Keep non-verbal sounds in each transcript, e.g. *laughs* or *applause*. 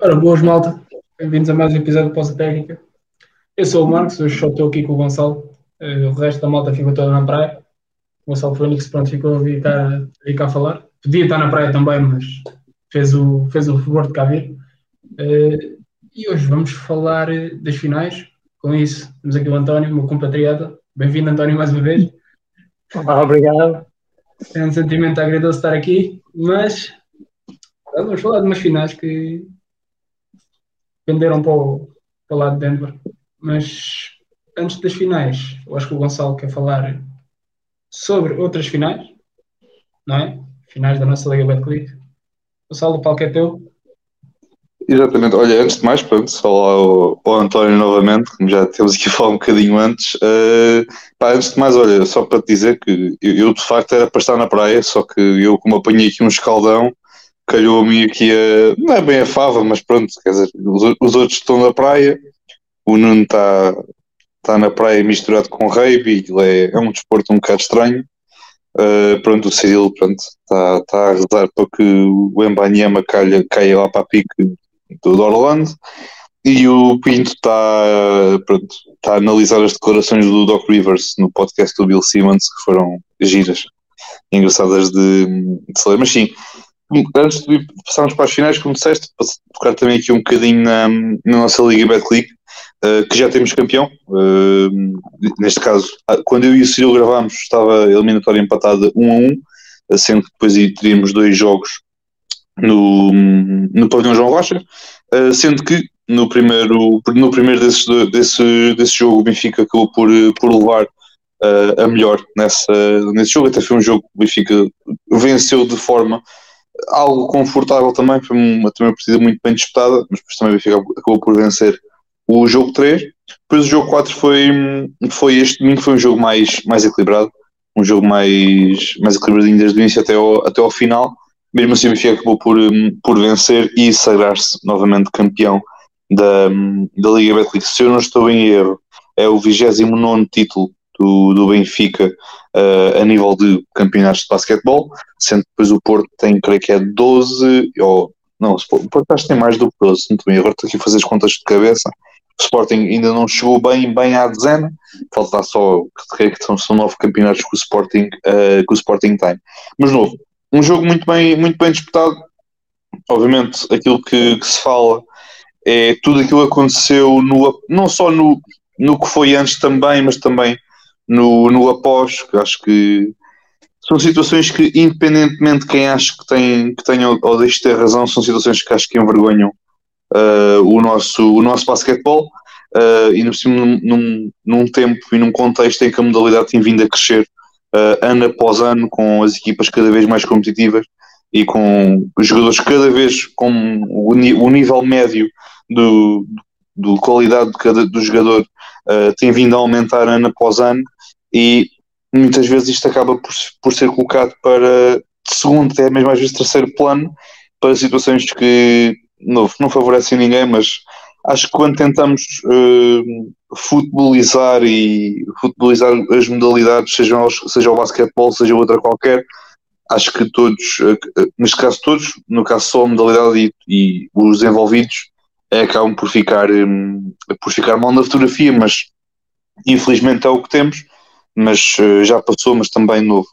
Ora, boas malta, bem-vindos a mais um episódio de Poça Técnica. Eu sou o Marcos, hoje só estou aqui com o Gonçalo, uh, o resto da malta ficou toda na praia. O Gonçalo foi o único que pronto, ficou a vir cá, a vir cá a falar. Podia estar na praia também, mas fez o, fez o favor de cá vir. Uh, e hoje vamos falar eh, das finais. Com isso, temos aqui o António, meu compatriota. Bem-vindo, António, mais uma vez. Olá, obrigado. É um sentimento agradoso estar aqui, mas vamos falar de umas finais que venderam para o, para o lado de Denver. Mas antes das finais, eu acho que o Gonçalo quer falar sobre outras finais, não é? Finais da nossa Liga Betclic. Gonçalo, o palco é teu. Exatamente, olha, antes de mais, pronto, lá ao, ao António novamente, como já temos aqui a *laughs* falar um bocadinho antes. Uh, pá, antes de mais, olha, só para te dizer que eu, eu, de facto era para estar na praia, só que eu, como apanhei aqui um escaldão, calhou-me aqui a. não é bem a fava, mas pronto, quer dizer, os, os outros estão na praia, o Nuno está tá na praia misturado com rugby, é, é um desporto um bocado estranho. Uh, pronto, o Cirilo está tá a rezar para que o Embanyama caia, caia lá para a pique do Orlando e o Pinto está tá a analisar as declarações do Doc Rivers no podcast do Bill Simmons que foram giras, engraçadas de, de ler. Mas sim, antes de passarmos para as finais, como disseste, tocar também aqui um bocadinho na, na nossa Liga Betclic, uh, que já temos campeão. Uh, neste caso, ah, quando eu e o Ciro gravámos, estava a eliminatória empatada 1 a 1, sendo que depois teríamos dois jogos no, no pavilhão João Rocha, uh, sendo que no primeiro, no primeiro desses, desse, desse jogo o Benfica acabou por, por levar a melhor nessa, nesse jogo, até foi um jogo que o Benfica venceu de forma algo confortável também, foi uma, também uma partida muito bem disputada, mas depois também o Benfica acabou por vencer o jogo 3, depois o jogo 4 foi, foi este domingo, foi um jogo mais, mais equilibrado, um jogo mais, mais equilibradinho desde o início até ao, até ao final, mesmo assim o Benfica acabou por, hum, por vencer e sagrar-se novamente campeão da, hum, da Liga Betclic. Se eu não estou em erro, é o 29 título do, do Benfica uh, a nível de campeonatos de basquetebol, sendo que depois o Porto tem, creio que é 12, ou não, o Porto acho que tem mais do que 12, não estou agora estou aqui a fazer as contas de cabeça. O Sporting ainda não chegou bem, bem à dezena, falta só, creio que são, são nove campeonatos que o Sporting, uh, que o Sporting tem. Mas novo, um jogo muito bem, muito bem disputado. Obviamente, aquilo que, que se fala é tudo aquilo que aconteceu no, não só no, no que foi antes também, mas também no, no após, acho que são situações que, independentemente de quem acha que tem, que tem ou, deixe de ter razão, são situações que acho que envergonham uh, o, nosso, o nosso basquetebol uh, e num, num, num tempo e num contexto em que a modalidade tem vindo a crescer uh, ano após ano, com as equipas cada vez mais competitivas e com os jogadores cada vez com o, o nível médio do qualidade de cada, do jogador uh, tem vindo a aumentar ano após ano e muitas vezes isto acaba por, por ser colocado para segundo, até mesmo às vezes terceiro plano para situações que não, não favorecem ninguém, mas acho que quando tentamos uh, futebolizar e futebolizar as modalidades, seja, seja o basquetebol, seja outra qualquer, acho que todos, uh, neste caso todos, no caso só a modalidade e, e os envolvidos, é, acabam por ficar, um, por ficar mal na fotografia, mas infelizmente é o que temos, mas uh, já passou, mas também novo.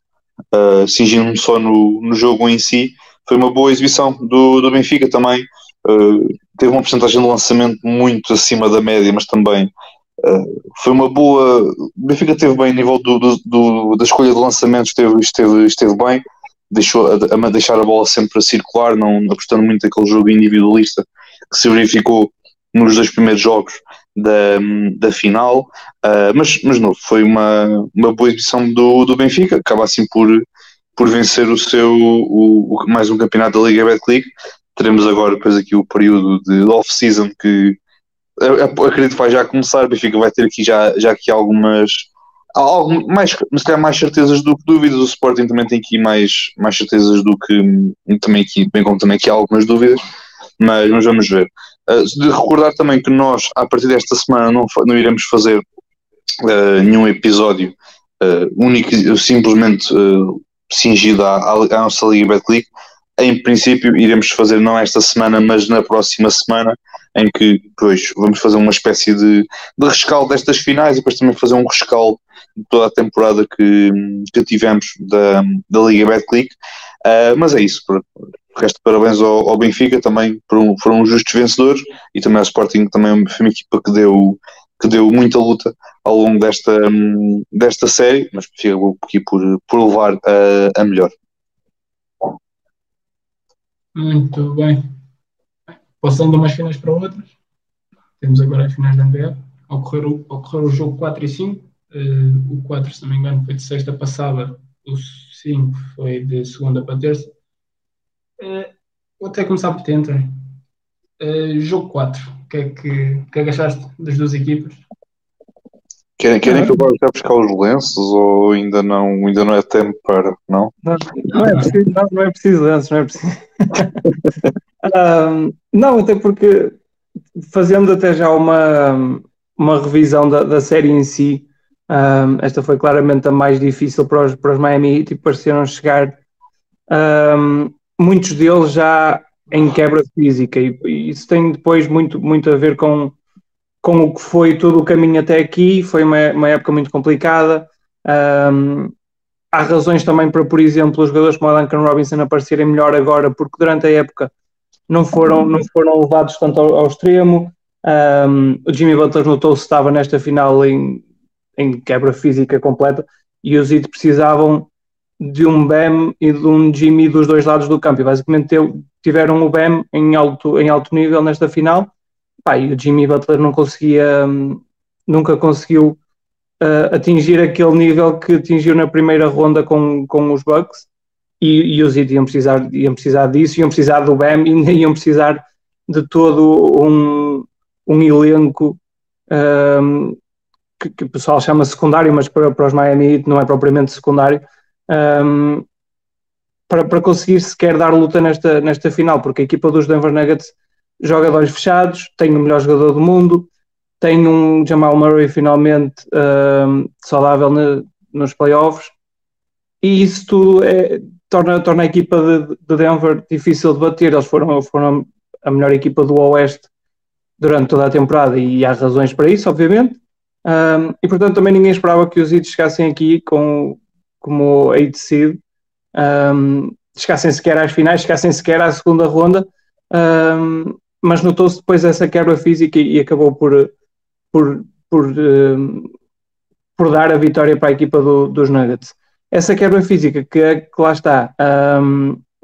Uh, Singindo-me só no, no jogo em si, foi uma boa exibição do, do Benfica também, Uh, teve uma porcentagem de lançamento muito acima da média, mas também uh, foi uma boa. O Benfica teve bem a nível do, do, do, da escolha de lançamentos, esteve, esteve, esteve bem, deixou a, a, deixar a bola sempre a circular, não apostando muito naquele jogo individualista que se verificou nos dois primeiros jogos da, da final, uh, mas, mas não, foi uma, uma boa edição do, do Benfica, acaba assim por, por vencer o seu o, o mais um campeonato da Liga Betclic teremos agora depois aqui o período de off-season que acredito que vai já começar, o Benfica vai ter aqui já, já aqui algumas algo, mais, mas calhar mais certezas do que dúvidas, o Sporting também tem aqui mais, mais certezas do que também aqui, bem como também aqui há algumas dúvidas, mas, mas vamos ver. Uh, de recordar também que nós, a partir desta semana, não, não iremos fazer uh, nenhum episódio uh, único, simplesmente uh, cingido à, à, nossa Liga Betclic, em princípio, iremos fazer não esta semana, mas na próxima semana, em que depois vamos fazer uma espécie de, de rescaldo destas finais e depois também fazer um rescaldo de toda a temporada que, que tivemos da, da Liga Betclic. Uh, mas é isso, resto parabéns ao, ao, Benfica também foram, foram justos vencedores e também ao Sporting também foi uma equipa que deu que deu muita luta ao longo desta, desta série, mas fica aqui por, por levar a, a melhor. Muito bem. Passando umas finais para outras, temos agora as finais da NBA. Ocorrer o, ocorrer o jogo 4 e 5. Uh, eh, o 4, se não me engano, foi de sexta passada, o 5 foi de segunda para terça. Uh, vou até começar por dentro. Uh, jogo 4 que é que, que, é que achaste das duas equipas? Querem, querem que eu vá já buscar os lenços ou ainda não, ainda não é tempo para, não? Não, não é preciso, não, não é preciso lenços, não é preciso. *laughs* um, não, até porque fazendo até já uma, uma revisão da, da série em si, um, esta foi claramente a mais difícil para os, para os Miami Heat e pareceram chegar um, muitos deles já em quebra física e, isso tem depois muito, muito a ver com, com o que foi todo o caminho até aqui, foi uma, uma época muito complicada. Um, há razões também para, por exemplo, os jogadores como o Duncan Robinson aparecerem melhor agora, porque durante a época não foram, não foram levados tanto ao, ao extremo. Um, o Jimmy Butler notou-se estava nesta final em, em quebra física completa e os Heat precisavam de um Bam e de um Jimmy dos dois lados do campo. E basicamente tiveram o Bam em alto, em alto nível nesta final. Pá, e o Jimmy Butler não conseguia, nunca conseguiu uh, atingir aquele nível que atingiu na primeira ronda com, com os Bucks. E, e os Heat iam precisar, iam precisar disso, iam precisar do Bam e iam precisar de todo um, um elenco um, que, que, o pessoal chama secundário, mas para, para os Miami Heat não é propriamente secundário, um, para, para conseguir sequer dar luta nesta, nesta final, porque a equipa dos Denver Nuggets joga dois fechados, tem o melhor jogador do mundo, tem um Jamal Murray finalmente um, saudável nos playoffs, e isso tudo é, torna, torna a equipa de, de, Denver difícil de bater. Eles foram, foram a melhor equipa do Oeste durante toda a temporada e há razões para isso, obviamente. Um, e portanto também ninguém esperava que os Heat chegassem aqui com, como 8 seed, um, chegassem sequer às finais, chegassem sequer à segunda ronda, um, mas notou-se depois essa quebra física e, e acabou por, por, por, um, por dar a vitória para a equipa do, dos Nuggets. Essa quebra física que, que lá está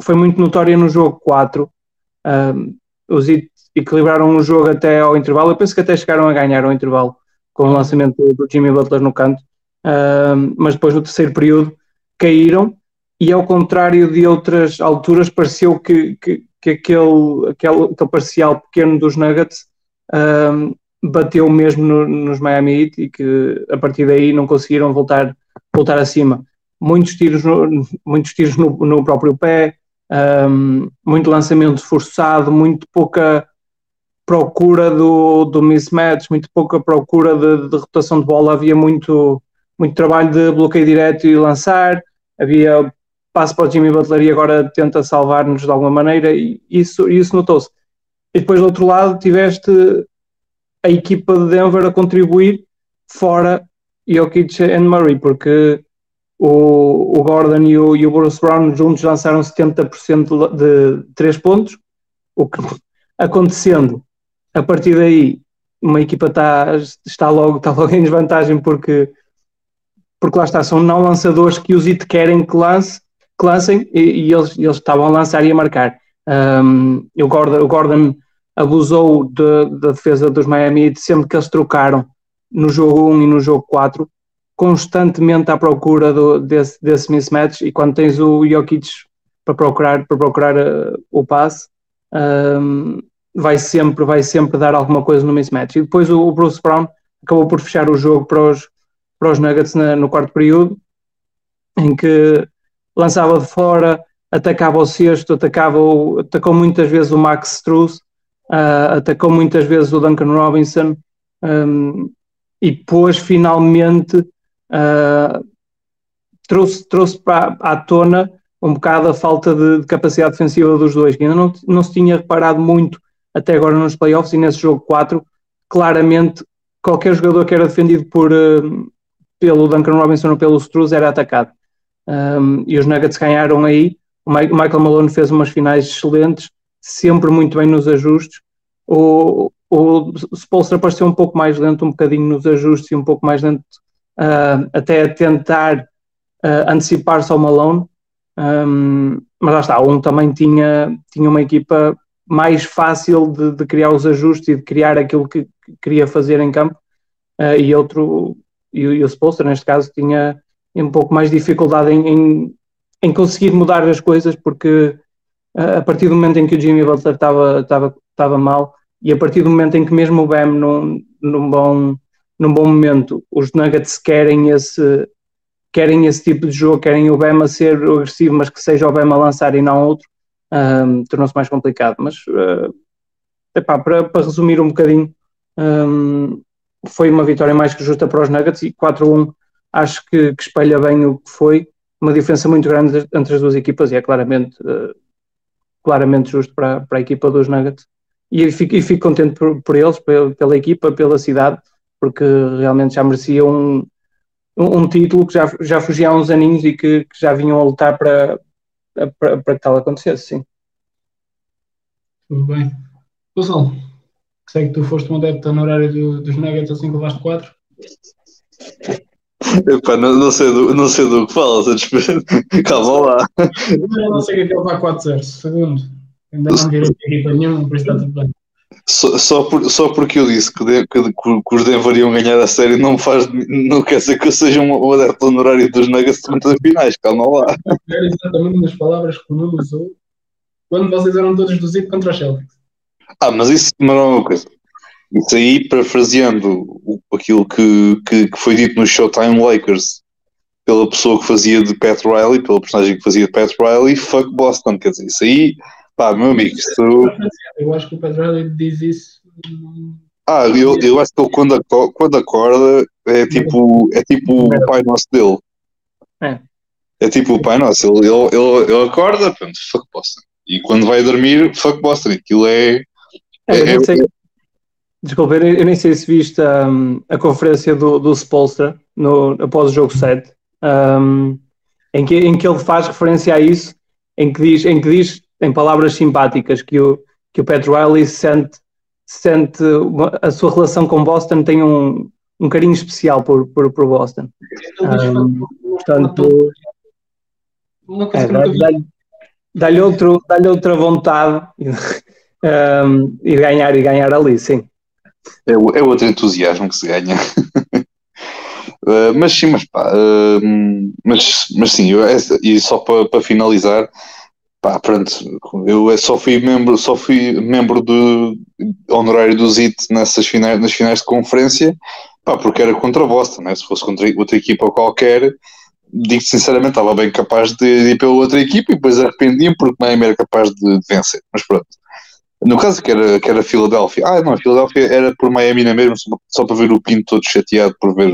foi muito notória no jogo 4. os equilibraram o jogo até ao intervalo. Eu penso que até chegaram a ganhar ao intervalo com o lançamento do Jimmy Butler no canto mas depois no terceiro período caíram e ao contrário de outras alturas pareceu que, que, que aquele, aquele, aquele parcial pequeno dos Nuggets bateu mesmo no, nos Miami Heat e que a partir daí não conseguiram voltar, voltar acima. Muitos tiros no, muitos tiros no, no próprio pé, um, muito lançamento forçado, muito pouca procura do, do mismatch, muito pouca procura de, de rotação de bola, havia muito muito trabalho de bloqueio direto e lançar, havia passo para o Jimmy Butler e agora tenta salvar-nos de alguma maneira, e isso, isso notou-se. E depois do outro lado tiveste a equipa de Denver a contribuir fora Jokic e Murray, porque o, o Gordon e o, e o Bruce Brown juntos lançaram 70% de 3 pontos, o que acontecendo a partir daí uma equipa está, está, logo, está logo em desvantagem porque porque lá está, são não lançadores que os IT querem que, lance, que lancem e, e eles, eles estavam a lançar e a marcar. Um, o, Gordon, o Gordon abusou de, da defesa dos Miami Heat sempre que eles trocaram no jogo 1 e no jogo 4, constantemente à procura do, desse, desse mismatch e quando tens o Jokic para procurar, para procurar uh, o passe, um, vai, sempre, vai sempre dar alguma coisa no mismatch. E depois o, o Bruce Brown acabou por fechar o jogo para os, para os Nuggets na, no quarto período, em que lançava de fora, atacava o sexto, atacava o, atacou muitas vezes o Max Struz, uh, atacou muitas vezes o Duncan Robinson um, e depois finalmente uh, trouxe, trouxe para, à tona um bocado a falta de, de, capacidade defensiva dos dois, que ainda não, não se tinha reparado muito até agora nos playoffs e nesse jogo 4, claramente qualquer jogador que era defendido por, uh, pelo Duncan Robinson ou pelo Struz era atacado. Um, e os Nuggets ganharam aí. O Michael Malone fez umas finais excelentes, sempre muito bem nos ajustes. O, o Spolstra pareceu um pouco mais lento, um bocadinho nos ajustes e um pouco mais lento uh, até a tentar uh, antecipar-se ao Malone. Um, mas lá está, um também tinha, tinha uma equipa mais fácil de, de criar os ajustes e de criar aquilo que, que queria fazer em campo, uh, e outro, e, e o Spolstra neste caso tinha um pouco mais dificuldade em, em, em conseguir mudar as coisas, porque a partir do momento em que o Jimmy Butler estava, estava, estava mal, e a partir do momento em que mesmo o Bam num, num, bom, num bom momento, os Nuggets querem esse, querem esse tipo de jogo, querem o Bam a ser agressivo, mas que seja o Bam a lançar e não outro, um, tornou-se mais complicado. Mas uh, epá, para, para, resumir um bocadinho, um, foi uma vitória mais que justa para os Nuggets e 4-1 acho que, que, espelha bem o que foi, uma diferença muito grande entre as duas equipas e é claramente, uh, claramente justo para, para a equipa dos Nuggets. E fico, e fico contente por, por eles, pela, pela, equipa, pela cidade, porque realmente já merecia um, um, um, título que já, já fugia há uns aninhos e que, que já vinham a lutar para, para, para que tal acontecesse, sim. Tudo bem. Pessoal, sei que tu foste um adepto no horário do, dos Nuggets assim que levaste 4. Epá, não, não, sei do, não sei do que falas, *laughs* calma lá. Eu não sei que é que ele vai 4-0, segundo. Ainda não virou equipa nenhuma, por isso está tudo bem. Só, só, por, só porque eu disse que, de, que, que, os Denver iam ganhar a série não, faz, não quer dizer que eu seja um, um adepto honorário dos Nuggets durante as finais, calma lá. Era exatamente nas palavras que o Nuno usou quando vocês eram todos do Zip contra os Celtics. Ah, mas isso não é uma coisa. Isso aí, parafraseando aquilo que, que, que, foi dito no Showtime Lakers pela pessoa que fazia de Pat Riley, pela personagem que fazia de Pat Riley, fuck Boston, quer dizer, isso aí, pá, meu amigo, isso... Eu acho que o Pat Riley diz isso... Ah, eu, eu acho que ele quando, acorda, quando acorda é tipo, é tipo o pai nosso dele. É. É tipo o pai nosso, ele, ele, ele, ele acorda, pronto, fuck Boston. E quando vai dormir, fuck Boston, aquilo é... É, é, é, Desculpa, eu nem sei se viste um, a conferência do, do Spolstra no, após o jogo 7, um, em, que, em que ele faz referência a isso, em que diz, em, que diz, em palavras simpáticas, que o, que o Pat Riley sente, sente a sua relação com Boston tem um, um carinho especial por, por, por Boston. Um, portanto, é, dá-lhe dá dá outra vontade um, e ganhar e ganhar ali, sim. É, é outro entusiasmo que se ganha. uh, *laughs* mas sim, mas pá, uh, mas, mas sim, eu, e só para, para finalizar, pá, pronto, eu só fui membro, só fui membro do honorário do ZIT nessas finais, nas finais de conferência, pá, porque era contra a Boston, né? se fosse contra outra equipa qualquer, digo sinceramente, estava bem capaz de ir pela outra equipa e depois arrependia porque Miami era capaz de, de vencer, mas pronto. No caso que era, que era Filadélfia, ah, não, Filadélfia era por Miami na mesma, só, só para ver o Pinto todo chateado por ver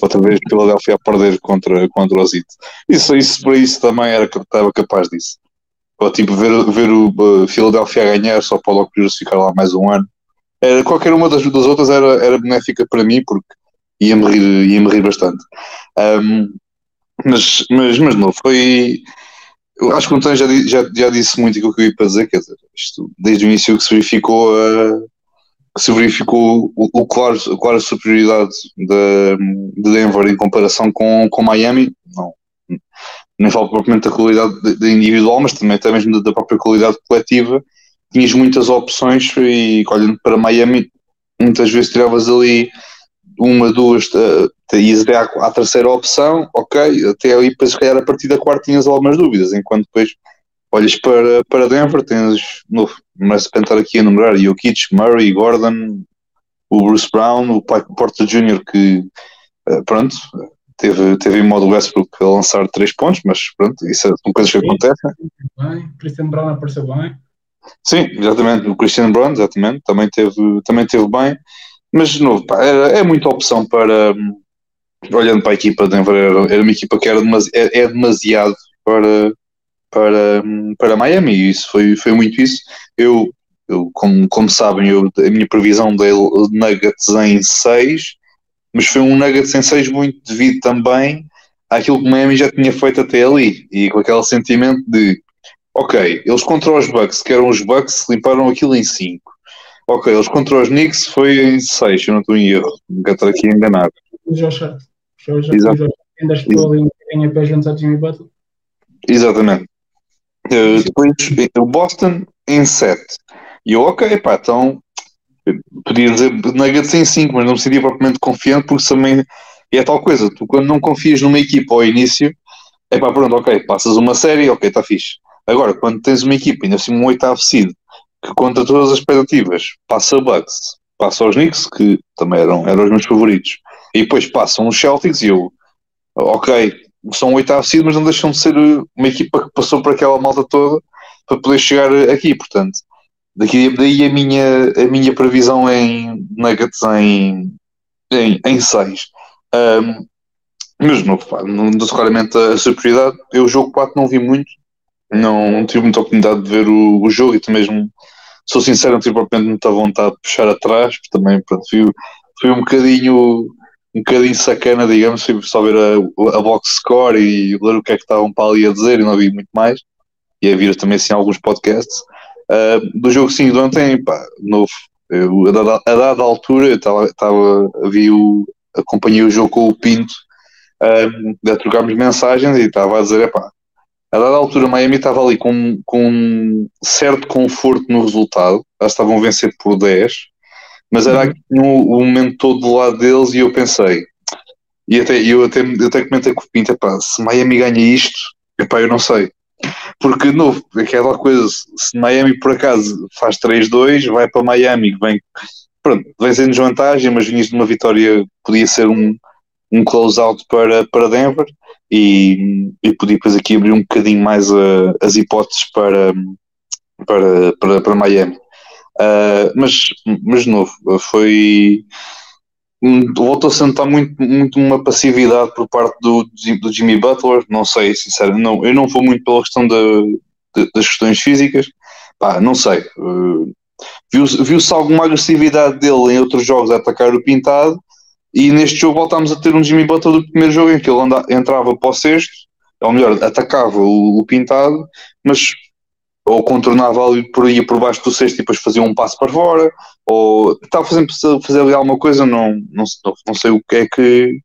outra vez Filadélfia a perder contra, contra o Zit. Isso, isso para isso também era que estava capaz disso. Ou tipo, ver, ver o uh, Filadélfia a ganhar só para o Lock ficar lá mais um ano. Era, qualquer uma das, das outras era, era benéfica para mim porque ia-me rir, ia rir bastante. Um, mas, mas, mas não, foi eu acho que o António já, já, já disse muito aquilo que eu ia para dizer, quer dizer, isto, desde o início que se verificou a, que se verificou o, o claro, a clara superioridade de, de, Denver em comparação com, com Miami, não, nem falo propriamente da qualidade de, de individual, mas também até mesmo da, da própria qualidade coletiva, tinhas muitas opções e olhando para Miami, muitas vezes tiravas ali uma, duas, uh, ias até à, à, terceira opção, ok, até aí depois se calhar a partir da quarta tinhas algumas dúvidas, enquanto depois olhas para, para Denver, tens, novo, mas a tentar aqui a numerar, Jokic, Murray, Gordon, o Bruce Brown, o Porta Jr. que, uh, pronto, teve, teve em modo Westbrook a lançar três pontos, mas pronto, isso é, são coisas que acontecem. Bem, Christian Brown apareceu bem. Sim, exatamente, o Christian Brown, exatamente, também teve, também teve bem. Mas, de novo, pá, é, é muita opção para. Olhando para a equipa de Denver, era, era uma equipa que era é, é, demasiado para, para, para Miami, e isso foi, foi muito isso. Eu, eu como, como sabem, eu, a minha previsão dele Nuggets em 6, mas foi um Nuggets em 6 muito devido também àquilo que Miami já tinha feito até ali, e com aquele sentimento de ok, eles contra os Bucks, que eram os Bucks, limparam aquilo em 5. Ok, eles contra os Knicks foi em 6, eu não estou em erro, nunca estou aqui a enganar. Josh Hart. Ainda estou ali a pé juntos a Jimmy Butler. Exatamente. Uh, depois o Boston em 7. E eu, ok, pá, então podia dizer Nuggets em 5, mas não me sentia propriamente confiante porque também é tal coisa. Tu quando não confias numa equipa ao início, é pá, pronto, ok, passas uma série, ok, está fixe. Agora, quando tens uma equipa, ainda assim um oitavo seed, que contra todas as expectativas passa o Bucks, passa os Knicks, que também eram, eram os meus favoritos, e depois passam os Celtics e eu, ok, são oitavo seed, mas não deixam de ser uma equipa que passou por aquela malta toda para poder chegar aqui, portanto, daqui, daí a minha, a minha previsão em Nuggets em, em, em seis. Um, mas não, pá, não dou claramente a superioridade. Eu o jogo 4 não vi muito, não tive muita oportunidade de ver o, o jogo e também mesmo, sou sincero, não tive propriamente muita vontade de puxar atrás, também pronto, fui, fui um bocadinho um bocadinho sacana, digamos, fui só ver a, a box score e ler o que é que estavam para ali a dizer e não vi muito mais. E a vir também assim alguns podcasts. Uh, do jogo 5 de ontem, pá, novo. Eu, a, dada, a dada altura, eu estava, vi o, acompanhei o jogo com o Pinto, uh, a trocarmos mensagens e estava a dizer, pá, a dada altura, Miami estava ali com, com um certo conforto no resultado. Elas estavam a vencer por 10, mas era uhum. no, o momento todo do lado deles e eu pensei, e até, eu, até, eu até comentei com o Pinto, epá, se Miami ganha isto, epá, eu não sei. Porque, de novo, aquela coisa, se Miami por acaso faz 3-2, vai para Miami, que vem, pronto, vem sendo desvantagem, mas vinhas de uma vitória, podia ser um, um close-out para, para Denver e, e podia depois aqui abrir um bocadinho mais a, as hipóteses para, para, para, para Miami. Uh, mas, mas de novo, foi. Voltou-se a notar muito, muito uma passividade por parte do, do Jimmy Butler. Não sei, sinceramente, não, eu não vou muito pela questão de, de, das questões físicas. Pá, não sei. Uh, Viu-se viu alguma agressividade dele em outros jogos a atacar o pintado, e neste jogo voltámos a ter um Jimmy Butler do primeiro jogo em que ele entrava para o sexto, ou melhor, atacava o, o pintado, mas ou contornava ali por aí por baixo do sexto e depois fazia um passo para fora, ou estava fazendo fazer ali alguma coisa, não, não, não sei o que é que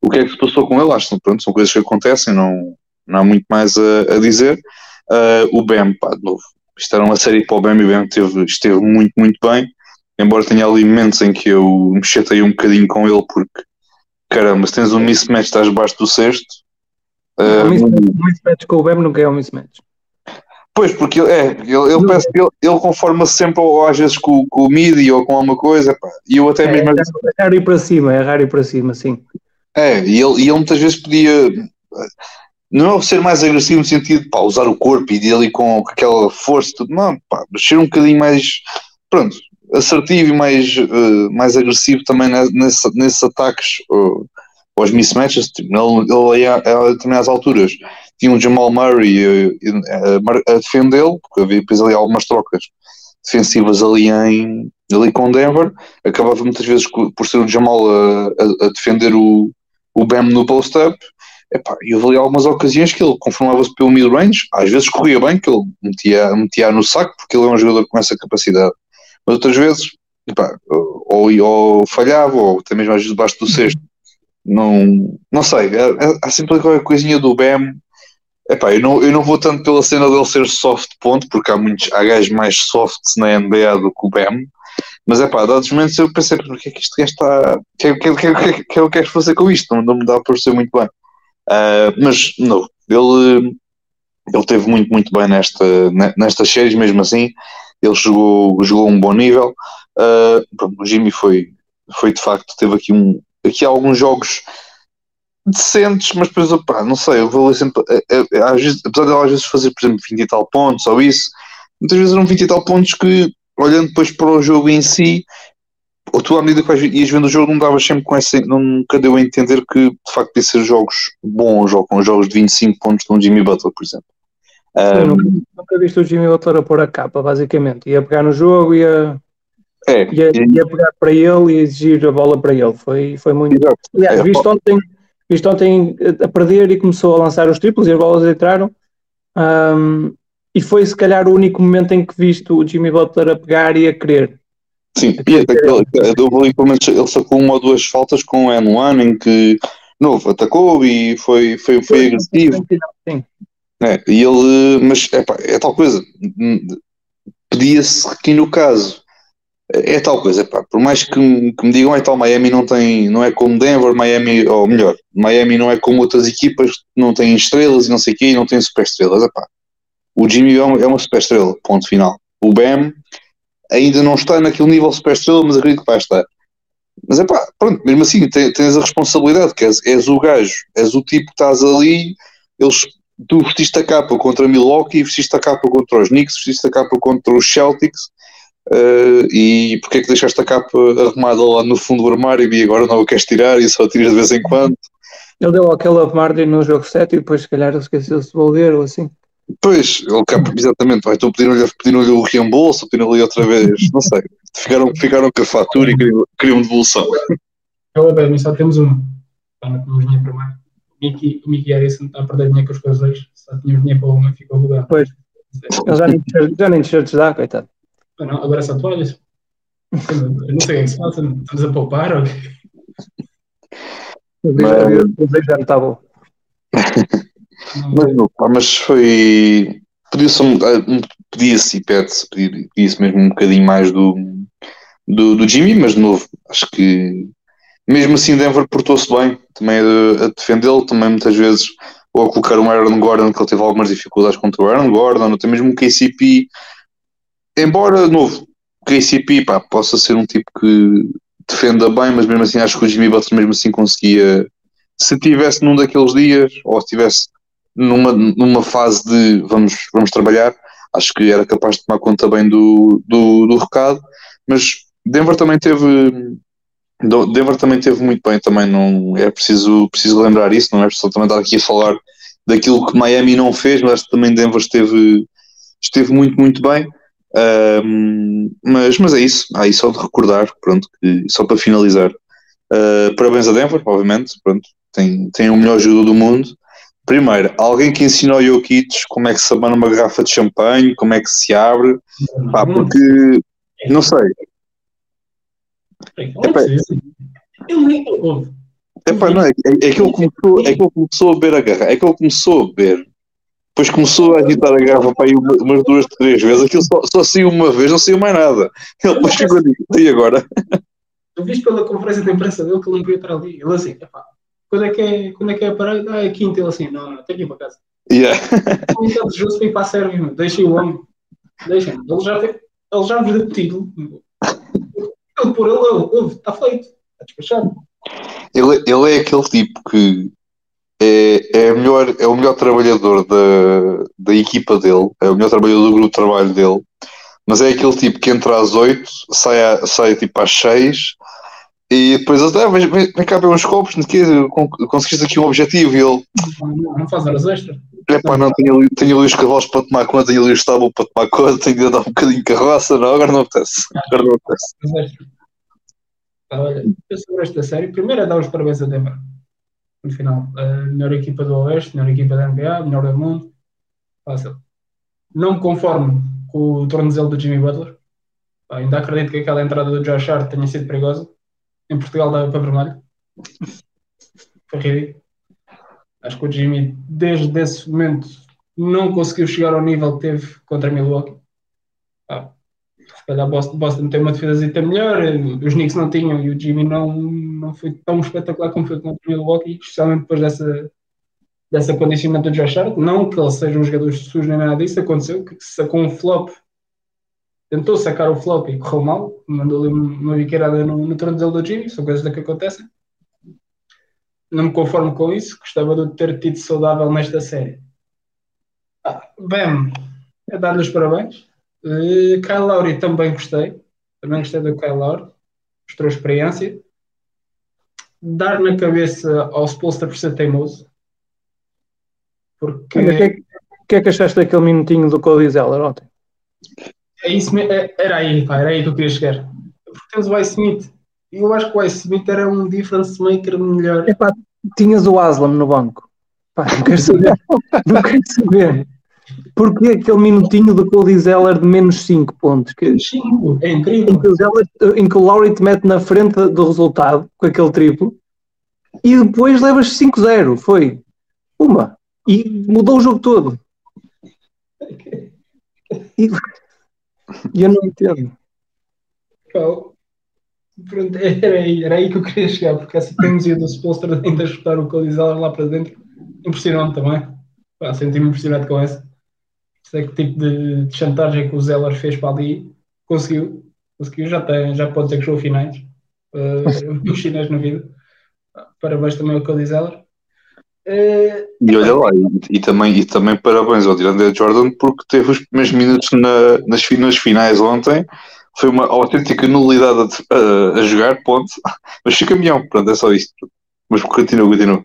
o que é que se passou com ele, acho que pronto, são coisas que acontecem, não, não há muito mais a, a dizer. Uh, o Bem, pá, de novo, isto era uma série para o Bem e o Bem esteve, esteve muito, muito bem embora tenha ali momentos em que eu me chatei um bocadinho com ele, porque caramba, se tens um mismatch, estás baixo do sexto. Uh, um mismatch com o Bem nunca é um mismatch. Pois, porque é, ele, ele, ele, ele conforma-se sempre, ou às vezes com, com o midi ou com alguma coisa, pá, e eu até é, mesmo. É raro ir para cima, é raro ir para cima, sim. É, e ele, e ele muitas vezes podia. Não é ser mais agressivo no sentido de usar o corpo e dele com aquela força, tudo, não, pá, ser um bocadinho mais. Pronto, assertivo e mais, uh, mais agressivo também nesse, nesses ataques uh, aos mismatches. Tipo, ele, ele a, a determinadas alturas tinha um Jamal Murray uh, a defendê-lo, porque havia depois ali algumas trocas defensivas ali, em, ali com Denver. Acabava muitas vezes por ser o Jamal a, a, a defender o, o Bam no post-up. E houve ali algumas ocasiões que ele conformava-se pelo mid-range, às vezes corria bem, que ele metia, metia no saco, porque ele é um jogador com essa capacidade mas outras vezes epá, ou, ou falhava, ou até mesmo às vezes debaixo do sexto. Não, não sei, há, é, é, há sempre qualquer coisinha do BEM. Epá, eu, não, eu não vou tanto pela cena dele ser soft ponto, porque há muitos há gajos mais softs na NBA do que o BEM. Mas é pá, dados momentos eu pensei, porque é que isto está. O que, que, que, que, que eu quero fazer com isto? Não, não me dá para ser muito bem. Uh, mas, não, ele, ele teve muito, muito bem nesta, nestas séries, mesmo assim ele jogou, jogou um bom nível. Uh, o Jimmy foi, foi de facto, teve aqui, um, aqui alguns jogos decentes, mas depois, opá, não sei, eu vou sempre, às vezes, apesar de às vezes fazer, por exemplo, 20 e tal pontos ou isso, muitas vezes eram 20 e tal pontos que, olhando depois para o jogo em si, ou tu à medida que ias vendo o jogo não davas sempre com essa, nunca deu a entender que de facto ia ser jogos bons, ou com jogos de 25 pontos de um Jimmy Butler, por exemplo. Sim, nunca, nunca viste o Jimmy Butler a pôr a capa, basicamente. Ia pegar no jogo, ia, É, ia, ia pegar para ele e exigir a bola para ele. Foi, foi muito. Exato. Aliás, É, visto ontem, visto ontem a perder e começou a lançar os triplos e as bolas entraram. Ahm, e foi se calhar o único momento em que viste o Jimmy Butler a pegar e a querer. Sim, e até que ele, ele sacou uma ou duas faltas com o N1 em que novo, atacou e foi, foi, foi agressivo. Sim. É, e ele, mas epá, é tal coisa. Pedia-se que no caso é tal coisa, epá, por mais que, que me digam, é tal, Miami não tem, não é como Denver, Miami, ou melhor, Miami não é como outras equipas, não tem estrelas e não sei o quê, não tem super estrelas, epá. O Jimmy é uma, é uma super estrela, ponto final. O Bam ainda não está naquele nível super estrela, mas acredito que vai estar. Mas é pá, pronto, mesmo assim te- tens a responsabilidade, que és, és o gajo, és o tipo que estás ali, eles, tu vestiste a capa contra Milwaukee, vestiste a capa contra os Knicks, vestiste a capa contra os Celtics, eh, e porque é que deixaste a capa arrumada lá no fundo do armário e agora não a queres tirar e só tiras de vez em quando? Ele deu aquele up Martin no jogo 7 e depois, se calhar, ele esqueceu-se de devolver ou assim. Pois, ele capa, exatamente, vai, então pediram-lhe pediram o reembolso, pediram-lhe outra vez, não sei, ficaram, ficaram com a fatura e queriam, queriam devolução. Eu, bem, só temos uma. Só não temos dinheiro para mais. O Mickey, o Mickey Harrison está a perder dinheiro com os coisas. Só tínhamos dinheiro para uma, ficou bugado. Pois. Ele já nem, já nem t-shirts dá, coitado. Ah, não, agora são toalhas. Eu não sei o que se passa. Estamos a poupar ou quê? O Mas- já está bom. Mas, não, pá, mas foi. Podia-se um, um- podia-se e pede-se pedir- pedia-se mesmo um bocadinho mais do, do, do Jimmy, mas de novo, acho que mesmo assim Denver portou-se bem também a, a defendê-lo, também muitas vezes, ou a colocar um Aaron Gordon, que ele teve algumas dificuldades contra o Aaron Gordon, ou até mesmo um KCP, embora novo, KCP pá, possa ser um tipo que defenda bem, mas mesmo assim acho que o Jimmy Butler mesmo assim conseguia se estivesse num daqueles dias, ou se estivesse numa, numa fase de vamos, vamos trabalhar, acho que era capaz de tomar conta bem do, do, do recado, mas Denver também teve Denver também teve muito bem, também não é preciso, preciso lembrar isso, não é preciso também estar aqui a falar daquilo que Miami não fez, mas também Denver esteve, esteve muito, muito bem. Ahm, mas, mas é isso, aí só de recordar, pronto, que, só para finalizar. Ah, parabéns a Denver, obviamente, pronto, tem, tem o melhor jogador do mundo. Primeiro, alguém que ensinou Jokic como é que se abana uma garrafa de champanhe, como é que se abre, pá, porque não sei, Epá. Ouve. Epá, não, é, é, é que ele começou, é que ele começou a beber a garrafa, é que ele começou a beber, depois começou a agitar a garrafa para aí uma- umas duas, três vezes, aquilo só, só saiu uma vez, não saiu mais nada. Ele depois ficou ali, e agora? Eu vi pela conferência de imprensa dele que ele não estar ali. Ele assim, epá, quando é que é, quando é, que é a parada? Ah, é quinta. Ele assim, não, não, tenho que ir para casa. Yeah. Está desejoso para ir para a Sérvia, deixem o homem. Deixem. Ele já, ele já vos deu o título. Ele por ele, ouve, está feito. Está despachado. Ele, ele é aquele tipo que é, é, melhor, é o melhor trabalhador da, da equipa dele, é o melhor trabalhador do grupo de trabalho dele, mas é aquele tipo que entra às 8, sai, a- sai tipo às 6 e depois ele ah, vem, vem, cá ver uns copos, con- conseguiste aqui um objetivo e ele Não, não faz horas extras. Epá, não, tenho ali, tenho ali os cavalos para tomar conta, tenho ali o estábulo para tomar conta, tenho de andar um bocadinho de carroça, não, agora não apetece. Agora não apetece. Olha, eu sobre esta série, primeiro é dar os parabéns a Denver. No final, a melhor equipa do Oeste, melhor equipa da NBA, melhor do mundo. Fácil. Não me conformo com o tornozelo do Jimmy Butler. Ainda acredito que aquela entrada do Josh Hart tenha sido perigosa. Em Portugal dava para vermelho. *laughs* Foi ridículo. Acho que o Jimmy, desde esse momento, não conseguiu chegar ao nível que teve contra Milwaukee. Pá, se calhar Boston, Boston tem uma defesa melhor, os Knicks não tinham e o Jimmy não, não foi tão espetacular como foi contra o Milwaukee, especialmente depois dessa, dessa condicionamento do Josh Hart. Não que ele seja um jogador sujo nem nada disso, aconteceu que sacou um flop, tentou sacar o flop e correu mal, mandou ali uma biqueirada no, no tornozelo do Jimmy, são coisas que acontecem. Não me conformo com isso, gostava de ter tido saudável nesta série. Ah, Bem, é dar-lhe os parabéns. Uh, Kyle Lowry também gostei. Também gostei do Kyle Lowry. Mostrou experiência. Dar na cabeça ao Spolster por ser teimoso. Porque o que é que- é que achaste daquele minutinho do Cody Zeller ontem? É isso, é- era aí, pá, era aí que eu queria chegar. Porque temos o Ice Smith. E eu acho que o Ice Smith era um difference maker melhor. Epá, tinhas o Aslam no banco. Pá, não quero saber. *laughs* não quero saber. Porquê aquele minutinho do Cody Zeller de menos 5 pontos? Que, Cinco, É em, incrível. que o Zeller, em que o Lowry te mete na frente do resultado com aquele triplo e depois levas 5-0. Foi uma. E mudou o jogo todo. E, e *laughs* eu não entendo. Pronto, era, aí, era aí que eu queria chegar, porque essa teimosia do Spolster ainda chutar o Cody Zeller lá para dentro, impressionante também. Senti-me impressionado com essa. Sei que tipo de, de chantagem que o Zeller fez para ali, conseguiu. Conseguiu, já, tem, já pode dizer que jogou finais. Uh, *laughs* os finais na vida. Parabéns também ao Cody Zeller. Uh, E olha lá, e, e também, e também parabéns ao DeAndre Jordan porque teve os primeiros minutos na- nas, nas finais ontem. Foi uma autêntica nulidade a, a- a jogar, ponto. *laughs* Mas foi campeão, pronto, é só isto. Mas continua, continua.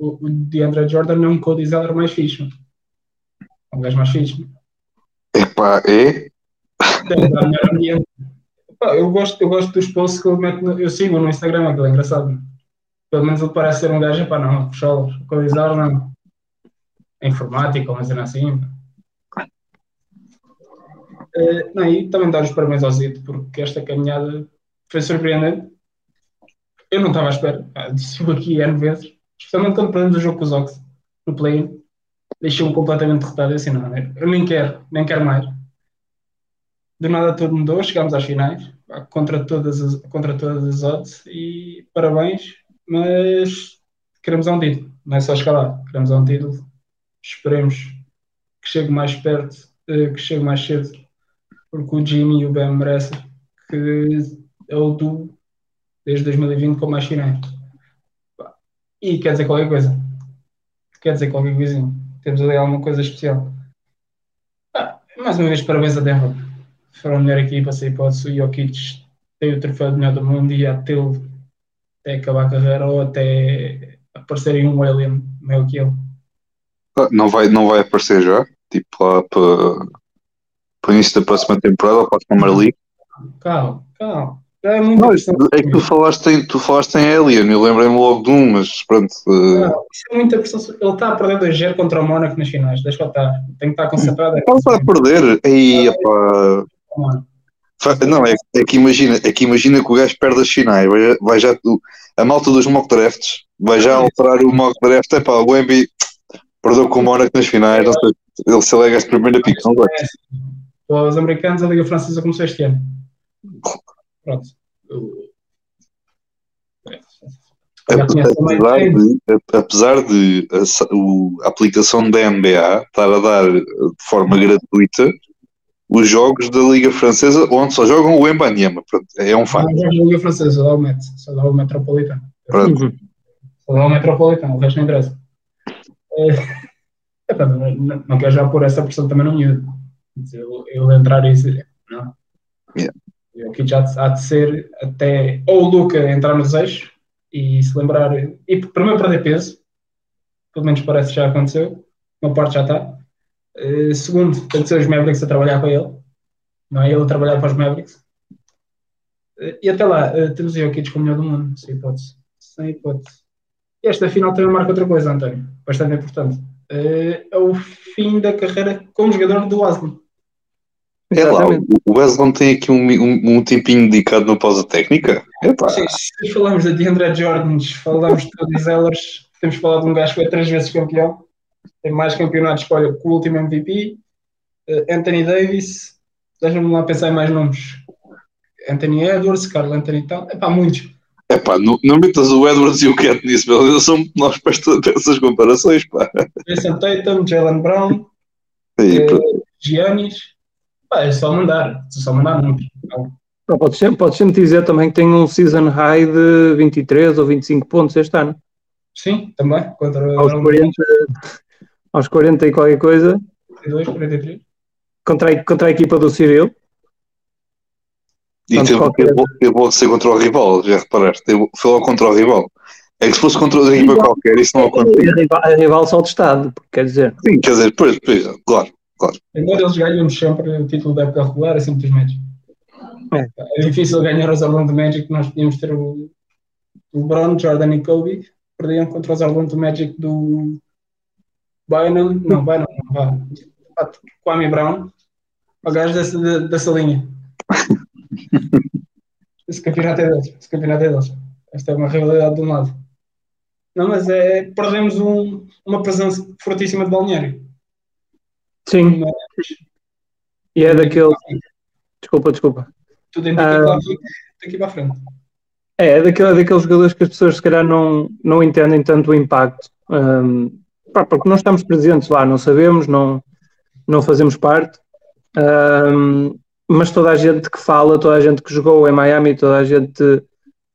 o, o DeAndre Jordan é um Cody Zeller mais fixe. Um gajo mais fixe. mano. Epá, é? Deve dar melhor ambiente. Pá, eu, gosto, eu gosto dos posts que ele mete. No, eu sigo no Instagram, aquilo é engraçado. Pelo menos ele parece ser um gajo, pá, não, puxá-los. Cody Zeller não. É informática, uma cena assim. Eh, não, e também dar os parabéns ao Zito, porque esta caminhada foi surpreendente. Eu não estava à espera. Disse-o aqui N vezes, especialmente quando perdemos o jogo com os Ox no play-in. Deixou-me completamente derrotado. Eu assim, não, eu nem quero, nem quero mais. Do nada tudo mudou, chegámos às finais, contra todas as, contra todas as odds, e parabéns, mas queremos um título, não é só lá, queremos um título. Esperemos que chegue mais perto, eh, que chegue mais cedo, porque o Jimmy e o Ben merecem, que é o duo desde 2020 com mais finais. E quer dizer qualquer coisa. Quer dizer qualquer coisinha. Temos ali alguma coisa especial. Ah, mais uma vez, parabéns a Denver. Foram a melhor equipa, se hipótese. O Jokic tem o troféu de melhor do mundo e há tê-lo até acabar a carreira ou até aparecer em um alien maior que ele. Ah, Não vai, não vai aparecer já? Tipo lá para, para o início da próxima temporada ou para a Summer League? Calma, calma. É Não, é que tu falaste em, tu falaste em Alien, eu lembrei-me logo de um, mas pronto. eh, Não, isso é muita pressão. Ele está a perder 2-0 contra o Mónaco nas finais. Deixa eu estar. Tem que estar concentrado. É Ele está a perder. Ei, epá. Fa- Não, é, é que imagina, é que imagina que o gajo perde as finais, vai, vai já, a malta dos mock drafts vai já alterar o mock draft, é pá, o Wemby perdeu com o Mónaco nas finais, não sei, ele se alega a primeira não vai. Os americanos, a Liga Francesa começou este ano. Pronto. Conhece também. Apesar de, apesar de a, a aplicação da NBA estar a dar eh, de forma gratuita os jogos da Liga Francesa onde só jogam o Embanyama, pronto, é um facto. Não, já a Liga Francesa, só dá o Met, só dá o Metropolitano. Pronto. Uhum. Só dá o Metropolitano, o resto não interessa. *laughs* É, não, não, não quero já pôr essa pressão também no miúdo. Eu, eu entrar e dizer, não. Yeah. Eu aqui já há de ser até ou o Luca entrar nos eixos e se lembrar, e primeiro perder peso, pelo menos parece que já aconteceu, uma parte já está. Eh, segundo, tem de ser os Mavericks a trabalhar para ele, não é ele a trabalhar para os Mavericks. Eh, E até lá, eh, temos o Jokic como melhor do mundo, sem hipótese. Sem hipótese. E esta final também marca outra coisa, António, bastante importante. É o fim da carreira como jogador do Aslan. É lá, o Wesley tem aqui um, um, um tempinho dedicado na pausa técnica. Epá, Sim, se falamos de DeAndre Jordans, falamos de Cody Zellers, temos falado de um gajo que foi três vezes campeão, tem mais campeonatos, olha, com o último MVP, eh, Anthony Davis, deixa-me lá pensar em mais nomes. Anthony Edwards, Carl Anthony Town, é pá, muitos. epá não, não metas o Edwards e o Cat nisso, meu Deus, são nós para essas comparações, pá. Jason Tatum, Jalen Brown, Aí, eh. Giannis, pá, é só mandar, é só mandar nomes. Não, podes, sempre, podes sempre dizer também que tem um season high de 23 ou 25 pontos este ano. Sim, também, contra Aos 40, aos 40 e qualquer coisa, 42, 43. contra a, contra a equipa do Cyril. E Portanto, teve, qualquer- teve, teve logo de ser contra o rival, já reparaste? Teve, foi logo contra o rival. É que se fosse contra outra equipa qualquer, isso não acontece. É rival, é rival só de Estado, quer dizer. Sim, quer dizer, pois, pois, claro, claro. Embora eles ganham sempre o título da época regular, é simplesmente. É. É difícil ganhar os Orlando Magic, nós podíamos ter o LeBron, Jordan e Kobe, perdiam contra os Orlando Magic do Bynum, não, Bynum, não, vá, Kwame Brown, o gajo dessa, dessa linha. *laughs* Esse campeonato é deles, esse campeonato é deles. Esta é uma rivalidade de um lado. Não, mas é, perdemos um, uma presença fortíssima de balneário. Sim, Mas e é daquele. Desculpa, desculpa. tudo Ah. que lá fica daqui para a frente. É, é daquele, daqueles jogadores que as pessoas se calhar não, não entendem tanto o impacto. Pá, porque não estamos presentes lá, não sabemos, não, não fazemos parte. Hum, mas toda a gente que fala, toda a gente que jogou em Miami, toda a gente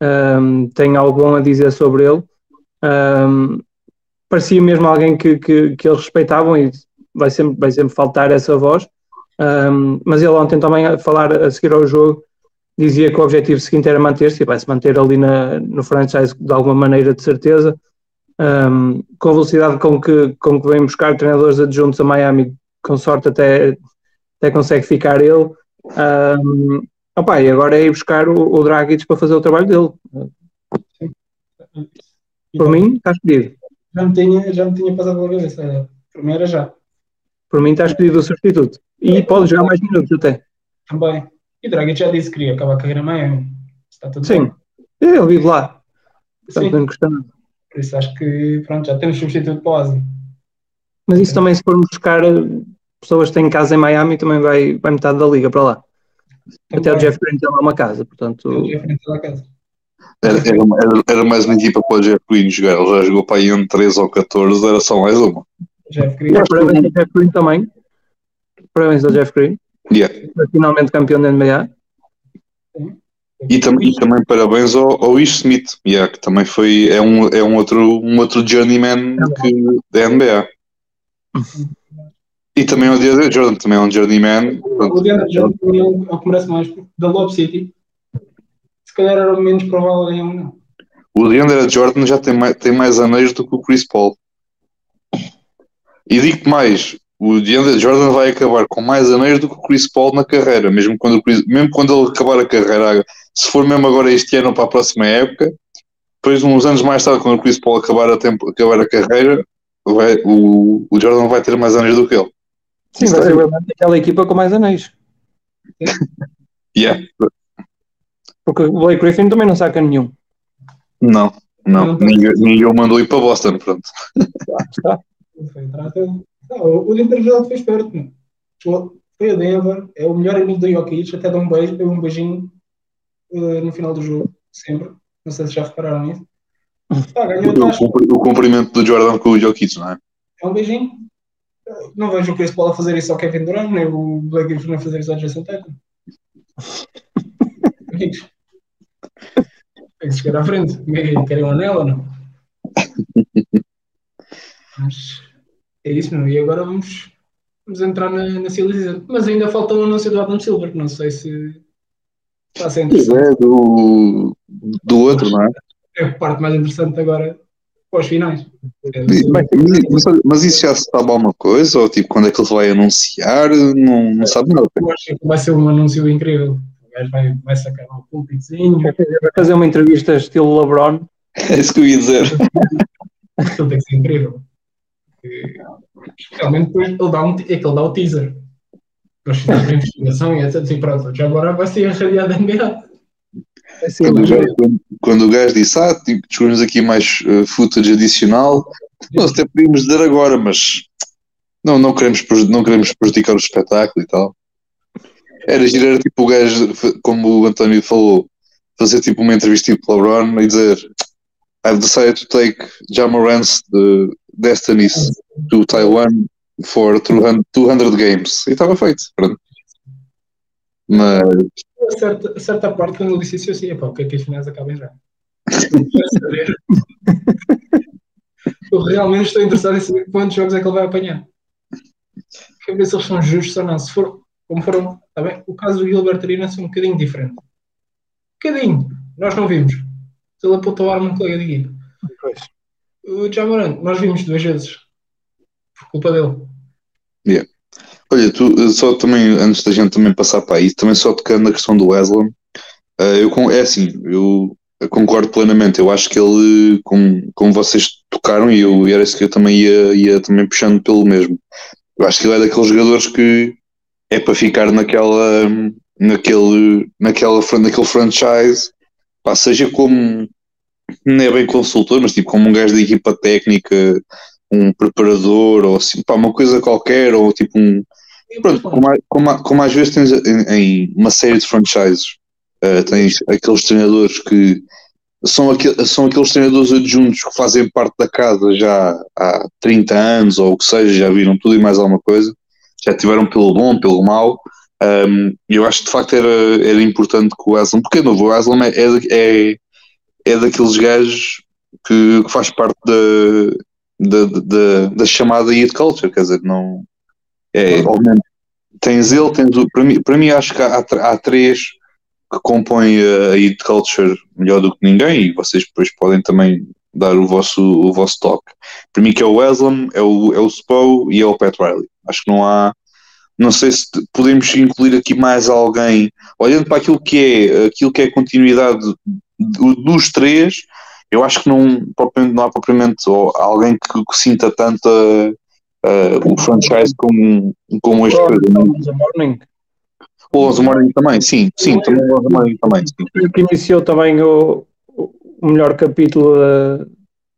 hum, tem algo bom a dizer sobre ele. Hum, parecia mesmo alguém que, que, que eles respeitavam e vai sempre, vai sempre faltar essa voz. Hum, mas ele ontem também a falar a seguir ao jogo dizia que o objetivo seguinte era manter-se e vai se manter ali na, no franchise de alguma maneira de certeza. Um, com a velocidade com que, com que vem buscar treinadores adjuntos a Miami, com sorte até, até consegue ficar ele. Um, opa, e agora é ir buscar o, o Dragic para fazer o trabalho dele. Por mim, está escolhido. Já me tinha, já me tinha passado pela cabeça. Era, Primeiro já. Por mim está escolhido o substituto. E pode jogar mais minutos até. Também. E o Dragic já disse que queria acabar a carreira em Miami. Está tudo Sim. bem. Ele vive lá. Portanto, Sim. não custa nada. Por isso acho que pronto, já temos substituto para o Ozzy. Mas isso também, se formos buscar eh, pessoas que têm casa em Miami, também vai, vai metade da liga para lá. Até o Jeff Green tem lá uma casa, portanto. Eu ia frente da casa. Era, era, era- mais uma equipa para o Jeff Green jogar. Ele já jogou para aí em 13 ou 14, era só mais uma. Jeff Green. Yeah, parabéns ao Jeff Green também. Parabéns ao Jeff Green, Yeah. finalmente campeão da NBA. E, tam- e também parabéns ao, ao Ish Smith, yeah, que também foi, é um, é um outro, um outro journeyman que, da NBA. E também ao DeAndre Jordan, também é um journeyman. O Deandre Jordan é o é o que merece mais. Da Lob City, se calhar era o menos provável ganhar um não. O DeAndre Jordan já tem mais, tem mais anéis do que o Chris Paul. E digo-te mais, o DeAndre Jordan vai acabar com mais anéis do que o Chris Paul na carreira, mesmo quando, Chris- mesmo quando ele acabar a carreira, se for mesmo agora este ano ou para a próxima época, depois uns anos mais tarde, quando o Chris Paul acabar a, tempo, acabar a carreira, vai- o, o Jordan vai ter mais anéis do que ele. Sim, vai ser aquela equipa com mais anéis. *laughs* Yeah. Porque o Blake Griffin também não saca nenhum. Não, não, ninguém, ninguém o mandou ir para Boston, pronto. Está. Ele Foi atrás dele. Não, o Deandre Jordan foi esperto. Chegou- Foi a Denver, é o melhor amigo do Jokic, até dá um beijo, deu um beijinho eh, no final do jogo, sempre. Não sei se já repararam nisso. Ganhou O, cumprimento do Jordan com o Jokic, não é? É um beijinho. Não vejo o Chris Paul a fazer isso ao Kevin Durant, nem o Blake Griffin a fazer isso ao Jason Tatum. *laughs* Amigos. Tem que chegar à frente. Querem um anel ou não? *laughs* Mas é isso, meu. E agora vamos, vamos entrar na, na Mas ainda falta um anúncio do Adam Silver, que não sei se está a ser Pois interessante. é, do, do outro, não é? É a parte mais interessante agora para os finais. É, Mas, mas- mas isso já se sabe alguma coisa? Ou tipo, quando é que ele vai anunciar? Não, não sabe nada. Eu acho que vai ser um anúncio incrível. O gajo vai, vai sacar um pulpitzinho. Vai fazer uma entrevista estilo LeBron. *laughs* É isso que eu ia dizer. Aquilo tem que ser incrível. Porque, Especialmente depois ele dá, um, é que ele dá o teaser. Nós fizemos a investigação e etc. E pronto, já agora vai ser irradiado da NBA. Assim, Quando o gajo, quando- quando o gajo disse, ah, tipo, descobrimos aqui mais uh, footage adicional, nós até podíamos dizer agora, mas não, não, queremos, não queremos prejudicar o espetáculo e tal. Era giro, era tipo o gajo, como o António falou, fazer tipo uma entrevista tipo LeBron e dizer I've decided to take Jamarant's the Destinies to Taiwan for 200, 200 games. E estava feito, pronto. Mas A certa, a certa parte, quando ele disse isso, eu assim, "Epá, o que é que as finais acabem já? Saber. Eu realmente estou interessado em saber quantos jogos é que ele vai apanhar. Quero ver se eles são justos ou não. Se for, como foram, tá bem? O caso do Gilbert Arenas é um bocadinho diferente. Um bocadinho. Nós não vimos. Se ele apontou a arma um colega de equipe. O Jamoran, nós vimos duas vezes. Por culpa dele. Yeah. Olha, tu só também, antes da gente também passar para aí, também só tocando na questão do Wesley, uh, eu, é assim, eu concordo plenamente. Eu acho que ele, como, como vocês tocaram, e eu era isso que eu também ia, ia também puxando pelo mesmo. Eu acho que ele é daqueles jogadores que é para ficar naquela, naquele, naquela, naquele franchise, pá, seja como não é bem consultor, mas tipo como um gajo de equipa técnica, um preparador, ou assim, pá, uma coisa qualquer, ou tipo um. Pronto, como, como, como às vezes tens em, em uma série de franchises, uh, tens aqueles treinadores que são, aqu são aqueles treinadores adjuntos que fazem parte da casa já há 30 anos, ou o que seja, já viram tudo e mais alguma coisa, já tiveram pelo bom, pelo mau. Um, eu acho que de facto era, era importante que o Aslam, porque novo, o Aslam é, é, é, é daqueles gajos que, que faz parte da, da, da, da, chamada youth culture, quer dizer, não é, obviamente, tens ele, tens o, para mim, para mim acho que há, há três que compõem a youth culture melhor do que ninguém e vocês depois podem também dar o vosso, o vosso toque. Para mim que é o Aslam, é o, é o Spo e é o Pat Riley. Acho que não há não sei se podemos incluir aqui mais alguém, olhando para aquilo que é, aquilo que é a continuidade dos três, eu acho que não, não há propriamente alguém que, que sinta tanto uh, o franchise como, como este. O Morning. O Lonzo Morning também, sim, sim, também o Lonzo Morning também. Sim. Que iniciou também o, o melhor capítulo uh,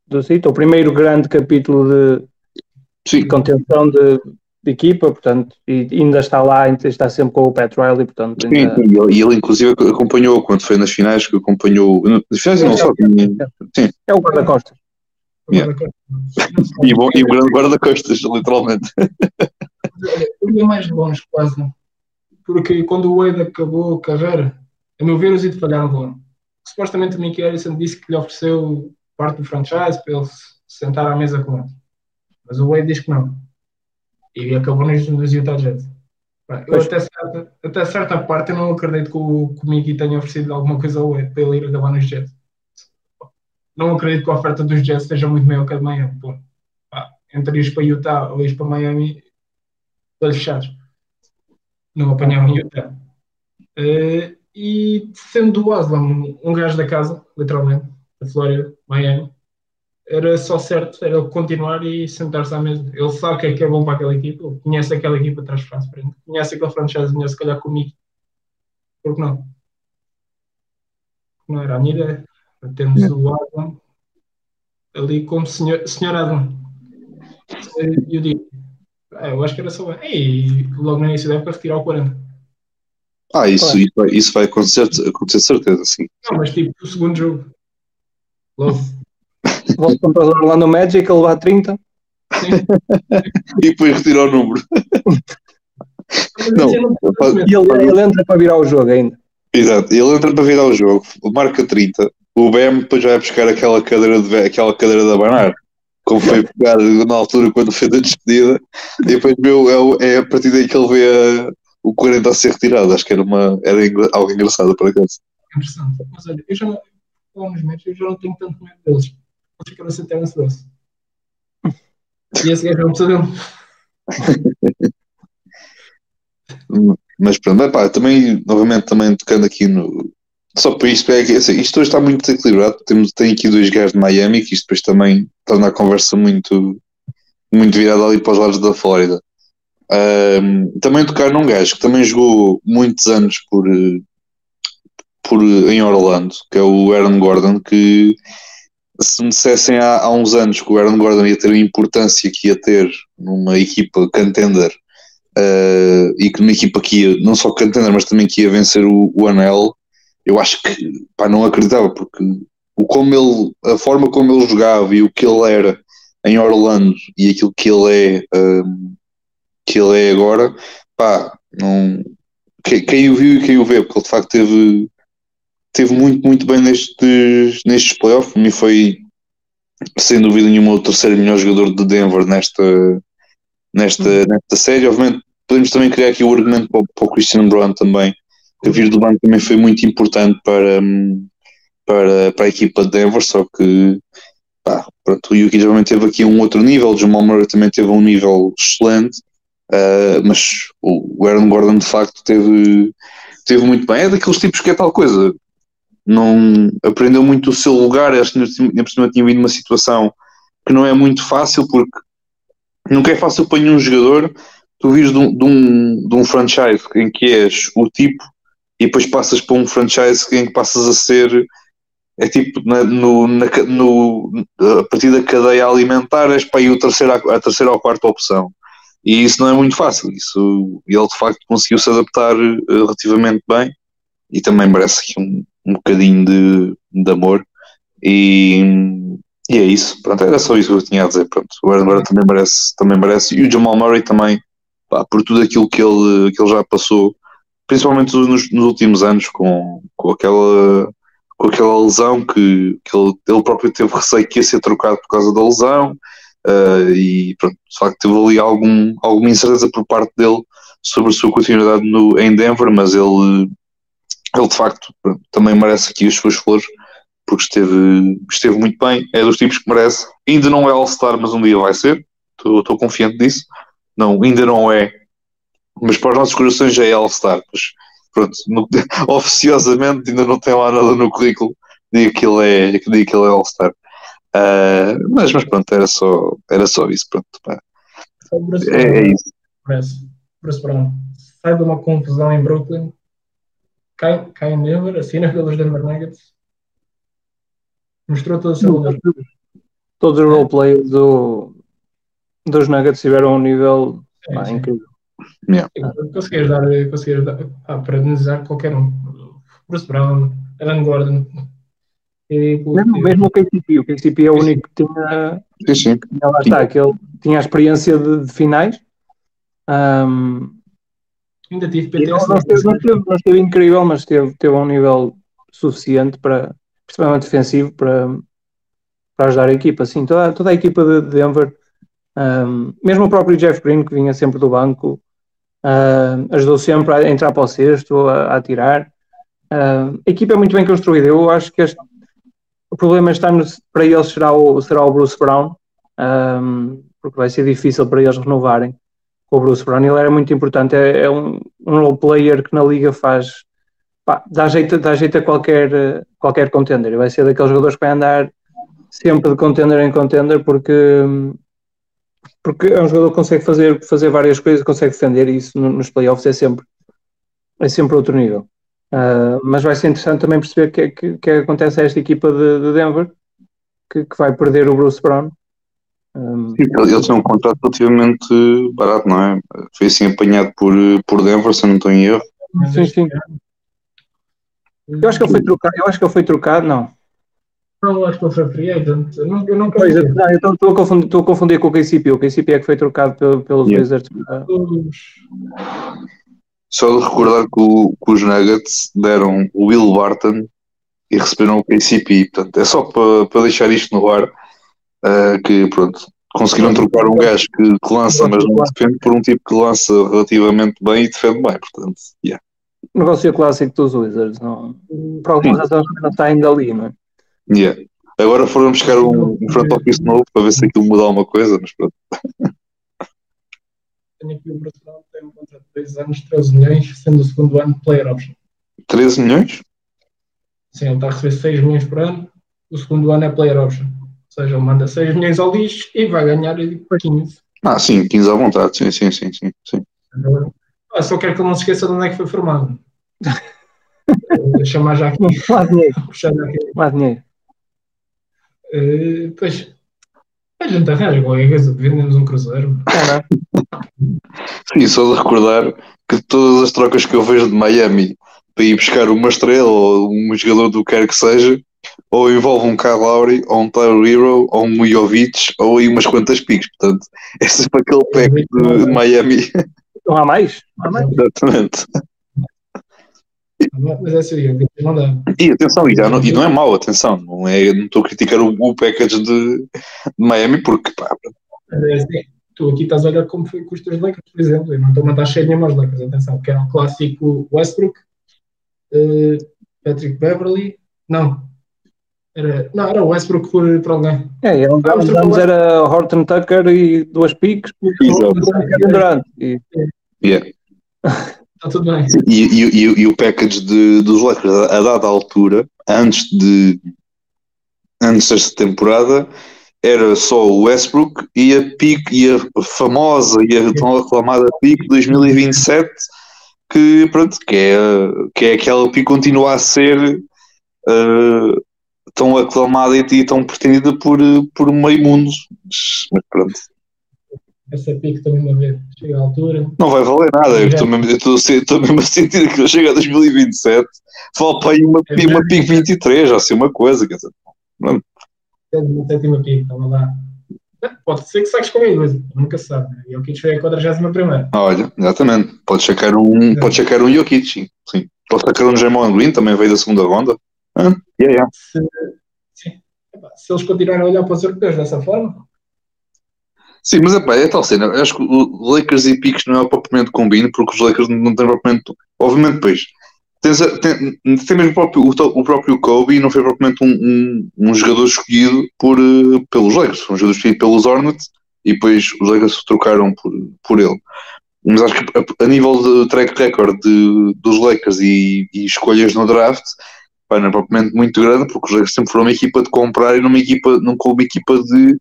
do sítio, o primeiro grande capítulo de, de contenção de de equipa, portanto, e ainda está lá, ainda está sempre com o Pat Riley, portanto. Ainda... Sim, e ele, ele, inclusive acompanhou quando foi nas finais, que acompanhou. Nas finais não só. Sim. É o guarda-costas. Yeah. e, bom, e o grande guarda-costas, literalmente. Eu ia mais longe, quase. Porque quando o Wade acabou a carreira, a meu ver, os Heat falharam longe. Supostamente o Mickey Harrison disse que lhe ofereceu parte do franchise para ele sentar à mesa com ele. Mas o Wade diz que não e acabou nos, Utah Jazz. Eu até certa, até certa parte eu não acredito que o, que o Mickey tenha oferecido alguma coisa ao Ed para ele ir acabar nos Jets. Não acredito que a oferta dos Jets seja muito maior que a de Miami. Pô. Pá, entre ir para Utah ou ir para Miami, olhos fechados. Não apanhavam Utah. Uh, e sendo o Aslam um gajo da casa, literalmente, da Flórida, Miami, era só certo, era ele continuar e sentar-se à mesa. Ele sabe o que é que é bom para aquela equipa, ele conhece aquela equipa atrás de frente, conhece aquele franchise, conhece se calhar comigo. Por que não? Não era a minha ideia. Temos o Adam ali como senhor, senhor Adam. E eu digo, ah, eu acho que era só. E logo no início da época retirar o 40. Ah, isso, claro. isso, vai, isso vai acontecer, acontecer certeza, sim. Não, mas tipo, o segundo jogo. Logo. Vosso comprador lá no Magic, ele levar 30. e depois retira o número. não, e ele, ele, entra para virar o jogo ainda. Exato, ele entra para virar o jogo, marca 30. O BM depois vai buscar aquela cadeira de, aquela cadeira de abanar, como foi pegar na altura quando fez a despedida, e depois viu, é, é a partir daí que ele vê a, o 40 a ser retirado. Acho que era, uma, era algo engraçado para acaso. Interessante, mas olha, eu já eu já não tenho tanto medo deles fica no seu Terence Ross. E esse gajo é um pesadelo. Mas pronto, também, novamente, também tocando aqui no. Só para isto, é que assim, isto hoje está muito desequilibrado. Temos, tem aqui dois gajos de Miami, que isto depois também torna a conversa muito, muito virada ali para os lados da Flórida. Um, também tocar num gajo que também jogou muitos anos por, por, em Orlando, que é o Aaron Gordon, que se me dissessem há, há, uns anos que o Aaron Gordon ia ter a importância que ia ter numa equipa contender uh, e que numa equipa que ia não só contender, mas também que ia vencer o, o Anel, eu acho que pá, não acreditava, porque o como ele, a forma como ele jogava e o que ele era em Orlando e aquilo que ele é um, que ele é agora, pá, não quem o viu e quem o vê, porque ele de facto teve teve muito, muito bem nestes, nestes playoffs. Para mim foi, sem dúvida nenhuma, o terceiro melhor jogador de Denver nesta, nesta, uhum. nesta série. Obviamente, podemos também criar aqui o argumento para, para o Christian Brown também. A vir do banco também foi muito importante para, para, para a equipa de Denver, só que pá, pronto, o Yuki também teve aqui um outro nível, o Jamal Murray também teve um nível excelente, uh, mas o Aaron Gordon de facto teve, teve muito bem. É daqueles tipos que é tal coisa, não aprendeu muito o seu lugar, ainda por cima tinha vindo uma situação que não é muito fácil, porque nunca é fácil para nenhum jogador. Tu vires de um, de, um, de um franchise em que és o tipo e depois passas para um franchise em que passas a ser é tipo na, no, na, no, a partir da cadeia alimentar és para aí a terceira, a terceira ou a quarta opção. E isso não é muito fácil. Isso, ele de facto conseguiu se adaptar uh, relativamente bem e também merece aqui um, um bocadinho de, de amor. E, e é isso, pronto, era só isso que eu tinha a dizer. Pronto, o Aaron também merece, também merece. E o Jamal Murray também pá, por tudo aquilo que ele, que ele já passou principalmente nos, nos últimos anos com, com aquela com aquela lesão que, que ele, ele, próprio teve receio que ia ser trocado por causa da lesão uh, e pronto, de facto teve ali algum, alguma incerteza por parte dele sobre a sua continuidade no, em Denver, mas ele, ele de facto também merece aqui as suas flores porque esteve, esteve muito bem, é dos tipos que merece, ainda não é All-Star, mas um dia vai ser, estou confiante disso, não, ainda não é, mas para os nossos corações já é All-Star, pronto, no, *laughs* oficiosamente ainda não tem lá nada no currículo. Diga que ele é, que ele é All-Star. Uh, mas, mas pronto, era só, era só isso. Pronto, é, é, isso. Bruce, Bruce Brown sai de uma confusão em Brooklyn, cai em Denver, assina pelos Denver Nuggets, mostrou todo o seu valor. Todos os roleplayers do, dos Nuggets tiveram um nível sim, sim. incrível. Yeah. Conseguias dar, conseguias dar ah, para analisar qualquer um. Bruce Brown, Alan Gordon. E, mesmo, mesmo o KCP, o KCP é o único que tinha, sim, sim. Lá está, que ele tinha a experiência de, de finais. Um, Ainda tive PT. Não, não, esteve, não, esteve, não esteve incrível, mas teve, teve um nível suficiente para, principalmente defensivo, para, para ajudar a equipa. Assim, toda, toda a equipa de Denver, um, mesmo o próprio Jeff Green, que vinha sempre do banco, Uh, ajudou sempre a entrar para o sexto, a, a tirar. Uh, a equipa é muito bem construída. Eu acho que este, o problema está para eles será o, será o Bruce Brown, um, porque vai ser difícil para eles renovarem com o Bruce Brown. Ele era muito importante, é, é um, um role player que na liga faz pá, dá, jeito, dá jeito a qualquer, qualquer contender. Vai ser daqueles jogadores que vai andar sempre de contender em contender porque porque é um jogador que consegue fazer, fazer várias coisas, consegue defender e isso nos playoffs é sempre, é sempre outro nível. Uh, mas vai ser interessante também perceber o que, que, que, acontece a esta equipa de, de Denver, que, que, vai perder o Bruce Brown. Um, Sim, ele tem um contrato relativamente barato, não é? Foi assim apanhado por, por Denver, se não estou em erro. Sim, sim. Eu acho que ele foi trocado, eu acho que ele foi trocado, não. Não, acho que ele foi free agent. Eu não, eu não pois, não, então estou a, confundir, estou a confundir com o KCP. O KCP é que foi trocado pelo, pelos yeah. Wizards. Só de recordar que, o, que, os Nuggets deram o Will Barton e receberam o KCP. Portanto, é só para, para deixar isto no ar uh, que pronto, conseguiram trocar um gajo que, que, lança, mas não defende, por um tipo que lança relativamente bem e defende bem. Portanto, yeah. Negócio clássico dos Wizards, não, por alguma razão não está ainda ali, não é? Yeah. Agora foram buscar um, um front office novo para ver se aquilo muda alguma coisa, mas pronto. *laughs* Tenho aqui o Brasil, tem um contrato de 3 anos, 13 milhões, sendo o segundo ano player option. 13 milhões? Sim, ele está a receber 6 milhões por ano, o segundo ano é player option. Ou seja, ele manda 6 milhões ao lixo e vai ganhar 15. Ah, sim, 15 à vontade, sim, sim, sim, sim. sim. Ah, só quero que ele não se esqueça de onde é que foi formado. Chamar já aqui. *laughs* Lá dinheiro. Lá dinheiro. Uh, pois, a gente arranja qualquer coisa, vendemos um cruzeiro. Sim, só de recordar que todas as trocas que eu vejo de Miami para ir buscar uma estrela ou um jogador do que quer que seja, ou envolve um Kyle Lowry, ou um Tyler Hero, ou um Jovic, ou aí umas quantas piques. Portanto, *laughs* é sempre aquele pack de, Miami. Não há mais? Não há mais. Exatamente. Mas é assim, não dá. E atenção, e, não, e não é mau, atenção, não, é, não estou a criticar o, o package de, de, Miami porque pá. É assim, tu aqui estás a olhar como foi com os teus Lakers, por exemplo, e não estou a mandar cheio nenhuma aos Lakers, atenção, que era o clássico Westbrook, uh, Patrick Beverly, não, Era, não, era o Westbrook por, por alguém. É, Ah, mas antes trocou- era Horton Tucker e duas piques Exato. durante. E, Yeah. Está tudo bem. E, e, e, e o package de, dos Lakers a, dada altura, antes de antes desta temporada, era só o Westbrook e a pick e a famosa e a tão aclamada pick 2027 que pronto, que é, que é aquela pick que continua a ser eh, tão aclamada e, e tão pretendida por, por meio mundo. Mas, pronto. Essa pique também uma vez. Chega à altura. Não vai valer nada. Eu estou mesmo, estou mesmo a sentir que eu chego a 2027, vale para aí uma, É uma PIC 23, ou assim, uma coisa. Quer dizer, Uma sétima pique, estava lá. Pode ser que saques comigo, mas nunca se sabe. né? E o Kit foi a 41 primeira. olha, exatamente. Pode checar um, pode checar um Jokic, sim. Pode checar um Jamon Green, também veio da segunda ronda. Ah, yeah, yeah. Se, sim. Se eles continuarem a olhar para os europeus dessa forma, Sim, mas epá, é tal cena. Eu acho que o Lakers e Picos não é propriamente combino, porque os Lakers não têm propriamente. Obviamente, depois. Tens, a- tem, tem mesmo o próprio, o, o próprio Kobe não foi propriamente um, um, um jogador escolhido por, eh, pelos Lakers, foi um jogador escolhido pelos Hornets e depois os Lakers se trocaram por, por ele. Mas acho que a, a nível de track record de, dos Lakers e, e escolhas no draft, pá, não é propriamente muito grande, porque os Lakers sempre foram uma equipa de comprar e não uma equipa, não como uma equipa de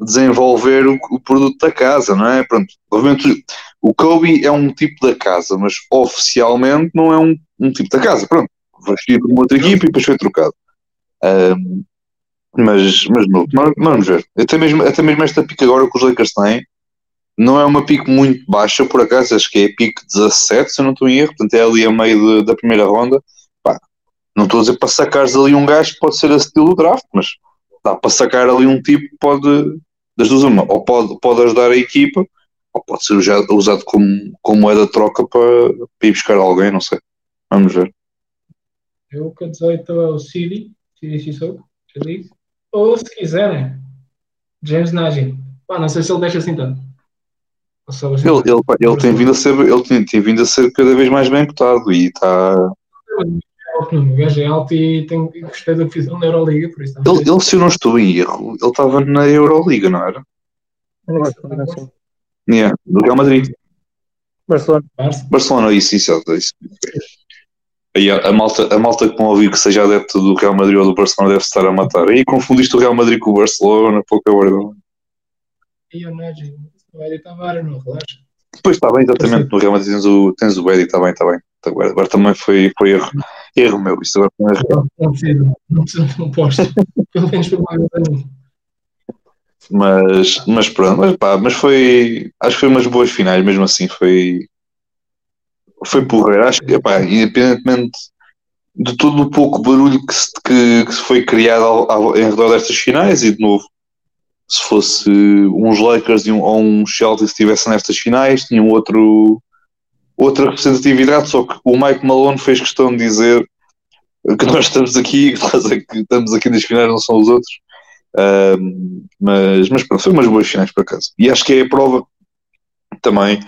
desenvolver o, o produto da casa, não é? Pronto, obviamente o Kobe é um tipo da casa, mas oficialmente não é um, um tipo da casa. Pronto, foi escolhido por uma outra equipa e depois foi trocado. Ahm, mas, mas, não, vamos ver. Até mesmo, até mesmo esta pique agora que os Lakers têm não é uma pique muito baixa, por acaso, acho que é pique 17, se eu não estou em erro, portanto é ali a meio de- da primeira ronda. Não estou a dizer para sacares ali um gajo que pode ser a estilo draft, mas dá para sacar ali um tipo que pode, das duas uma, ou pode, pode ajudar a equipa, ou pode ser usado, usado como, como moeda de troca para, para ir buscar alguém, não sei. Vamos ver. eu a 18 é o City, City Sissoko, disse. Ou se quiserem, James Nagy. Pá, não sei se ele deixa assim tanto. Ele, ele, ele tem vindo a ser, ele tem, tem vindo a ser cada vez mais bem cotado e está. O gajo é alto e tem, gostei da posição na Euroliga, por isso. Ele, ele, se eu não estou em erro, ele estava na Euroliga, não era? Yeah, do Real Madrid. Barcelona. Barcelona, isso, isso, é isso. Aí a, a malta, a malta que não ouviu que seja adepto do Real Madrid ou do Barcelona deve estar a matar. Aí confundiste o Real Madrid com o Barcelona, pouca vergonha. E o Nagy. Vai de Tavares, não relaxa. Depois está bem, exatamente. No Real Madrid tens o, tens o Eddie, está bem, está bem. Agora, agora também foi, foi erro. Erro meu, isso agora foi um erro. Não, não não não posto. Pelo menos foi mais um. Mas, mas pronto, mas, pá, mas foi. Acho que foi umas boas finais, mesmo assim. Foi. Foi porreiro. Acho que, pá, independentemente de todo o pouco barulho que se, que, que se foi criado ao, ao, em redor destas finais, e de novo, se fosse uns Lakers e um, ou um que estivessem nestas finais, tinham outro, outra representatividade. Só que o Mike Malone fez questão de dizer que nós estamos aqui, *laughs* é que estamos aqui nas finais, não são os outros. Mas, mas pronto, foi umas boas finais por acaso. E acho que é a prova também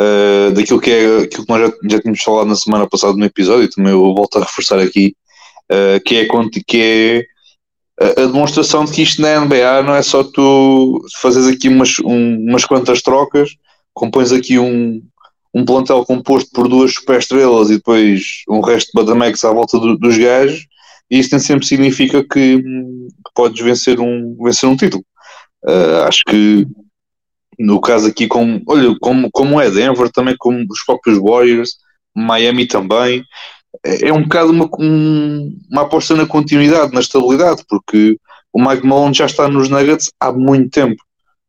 uh, daquilo que é aquilo que nós já, já tínhamos falado na semana passada no episódio, e também eu volto a reforçar aqui, uh, que é, que é a, a demonstração de que isto na NBA não é só tu fazes aqui umas, um, umas quantas trocas, compões aqui um, um plantel composto por duas super estrelas e depois um resto de Badamex à volta do, dos gajos e isso nem sempre significa que, podes vencer um, vencer um título. Uh, acho que no caso aqui, como, olha, como, como é Denver, também como os próprios Warriors, Miami também, é, é um bocado uma, um, uma aposta na continuidade, na estabilidade, porque o Mike Malone já está nos Nuggets há muito tempo.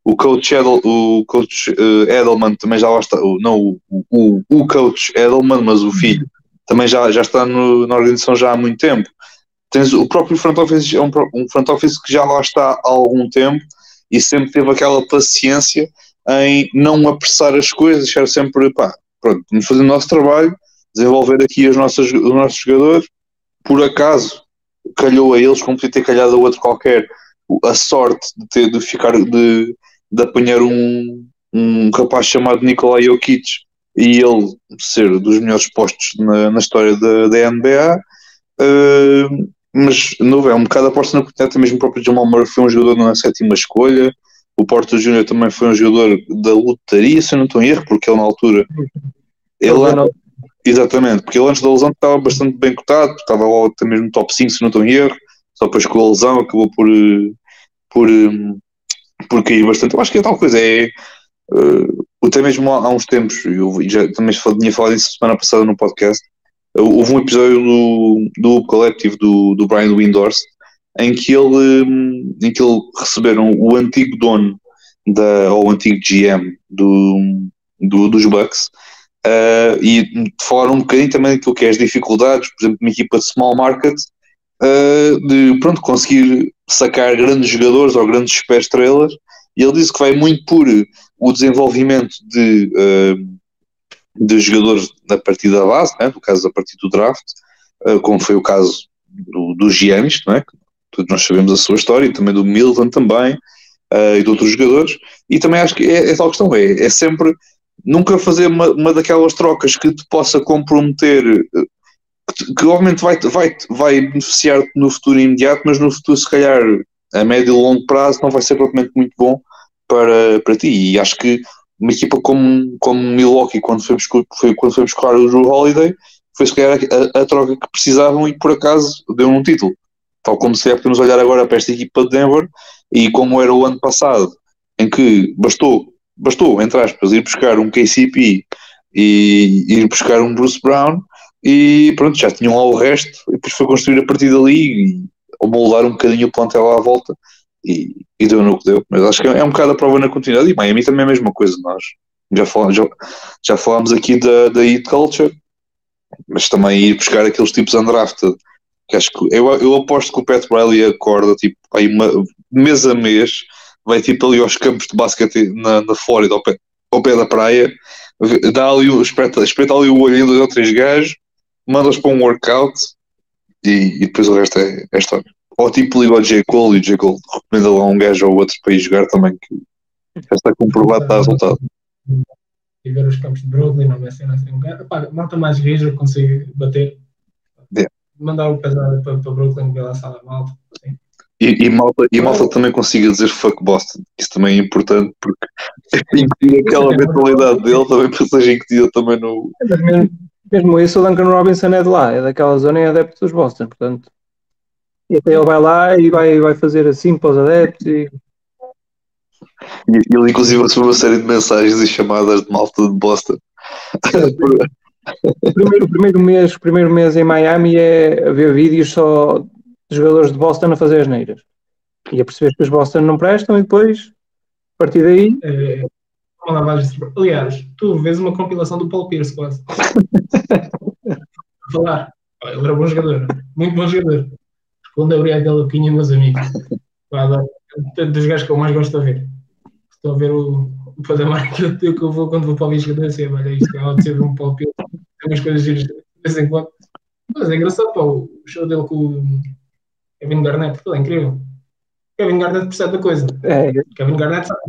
O coach, Edel, o coach uh, Edelman também já lá está, não o, o, o coach Edelman, mas o filho, também já, já está no, na organização já há muito tempo. Tens o próprio front office é um, um, front office que já lá está há algum tempo e sempre teve aquela paciência em não apressar as coisas, deixar sempre, pá, pronto, vamos fazer o nosso trabalho, desenvolver aqui as nossas, os nossos jogadores, por acaso calhou a eles, como podia ter calhado a outro qualquer, a sorte de, ter, de ficar, de, de apanhar um, um rapaz chamado Nikolai Jokic e ele ser dos melhores postos na, na história da, da NBA, uh, mas não é um bocado aposta na continuidade, mesmo o próprio Jamal Murray foi um jogador na sétima escolha, o Porto Júnior também foi um jogador da lutaria, se eu não estou em erro, porque ele na altura. Ele, exatamente, porque ele antes da lesão estava bastante bem cotado, estava logo até mesmo top 5, se não estou em erro, só depois com a lesão acabou por, por, por cair bastante. Eu acho que é tal coisa, é. Uh, até mesmo há, há uns tempos, eu já também tinha falado isso semana passada no podcast, houve um episódio do, do Collective do, do Brian Windhorst em que ele em que ele receberam o antigo dono da, ou o antigo GM do, do dos Bucks uh, e falaram um bocadinho também daquilo que é as dificuldades, por exemplo, uma equipa de small market uh, de pronto, conseguir sacar grandes jogadores ou grandes super estrelas e ele disse que vai muito por o desenvolvimento de, uh, de jogadores na partida base, né, no caso a partir do draft, como foi o caso do, do Giannis, não é? Todos nós sabemos a sua história, e também do Milton também, uh, e de outros jogadores, e também acho que é, é tal questão, é, é sempre nunca fazer uma, uma daquelas trocas que te possa comprometer, que, obviamente vai, vai, vai beneficiar-te no futuro imediato, mas no futuro, se calhar, a médio e longo prazo, não vai ser propriamente muito bom para, para ti. E acho que uma equipa como, como Milwaukee, quando foi, foi, quando foi buscar o Drew Holiday, foi se calhar a, a, troca que precisavam e por acaso deu um título. Tal como se é podemos olhar agora para esta equipa de Denver e como era o ano passado, em que bastou, bastou, entre aspas, ir buscar um KCP e ir buscar um Bruce Brown e pronto, já tinham lá o resto e depois foi construir a partir dali e moldar um bocadinho o plantel à volta e, e deu no que deu. Mas acho que é um bocado a prova na continuidade e Miami também é a mesma coisa. Nós já falámos, já, já falámos aqui da, da Heat Culture, mas também ir buscar aqueles tipos undrafted que acho que eu, eu aposto que o Pat Riley acorda tipo aí uma, mês a mês, vai tipo ali aos campos de basquete na, na Flórida, ao pé, ao pé da praia, dá ali, espeta, espeta ali o olho em dois ou três gajos, manda-os para um workout e, e, depois o resto é, é história. Ou tipo liga ao J. Cole e o J. Cole recomenda lá um gajo ou outro para ir jogar também, que já está comprovado, está resultado. E ver os campos de Brooklyn, não vai ser assim. Pá, malta mais rija, consigo bater mandar o pesado para, para Brooklyn pela sala malta. Assim. E, e, malta, e malta também consiga dizer fuck Boston, isso também é importante porque *laughs* incutir aquela *laughs* mentalidade dele também para seja incutida também no. Mesmo, mesmo isso, o Duncan Robinson é de lá, é daquela zona e é adepto dos Boston, portanto. E até ele vai lá e vai, vai fazer assim para os adeptos e. E ele inclusive recebeu uma série de mensagens e chamadas de malta de Boston. O primeiro, o primeiro, mês, o primeiro mês em Miami é ver vídeos só de jogadores de Boston a fazer as neiras. E a perceber que os Boston não prestam e depois, a partir daí. É, aliás, tu vês uma compilação do Paul Pierce quase. falar. Ele era bom jogador, muito bom jogador. Quando abri aquela boquinha, meus amigos. É dos gajos que eu mais gosto de ver. Estou a ver o, o patamar que eu, que eu vou quando vou para o jogador assim, olha, isto é de ser um Paul Pierce tem umas coisas giras de vez em quando. Mas é engraçado, pá, o show dele com o Kevin Garnett, ele é incrível. Kevin Garnett percebe da coisa. É. Kevin Garnett sabe.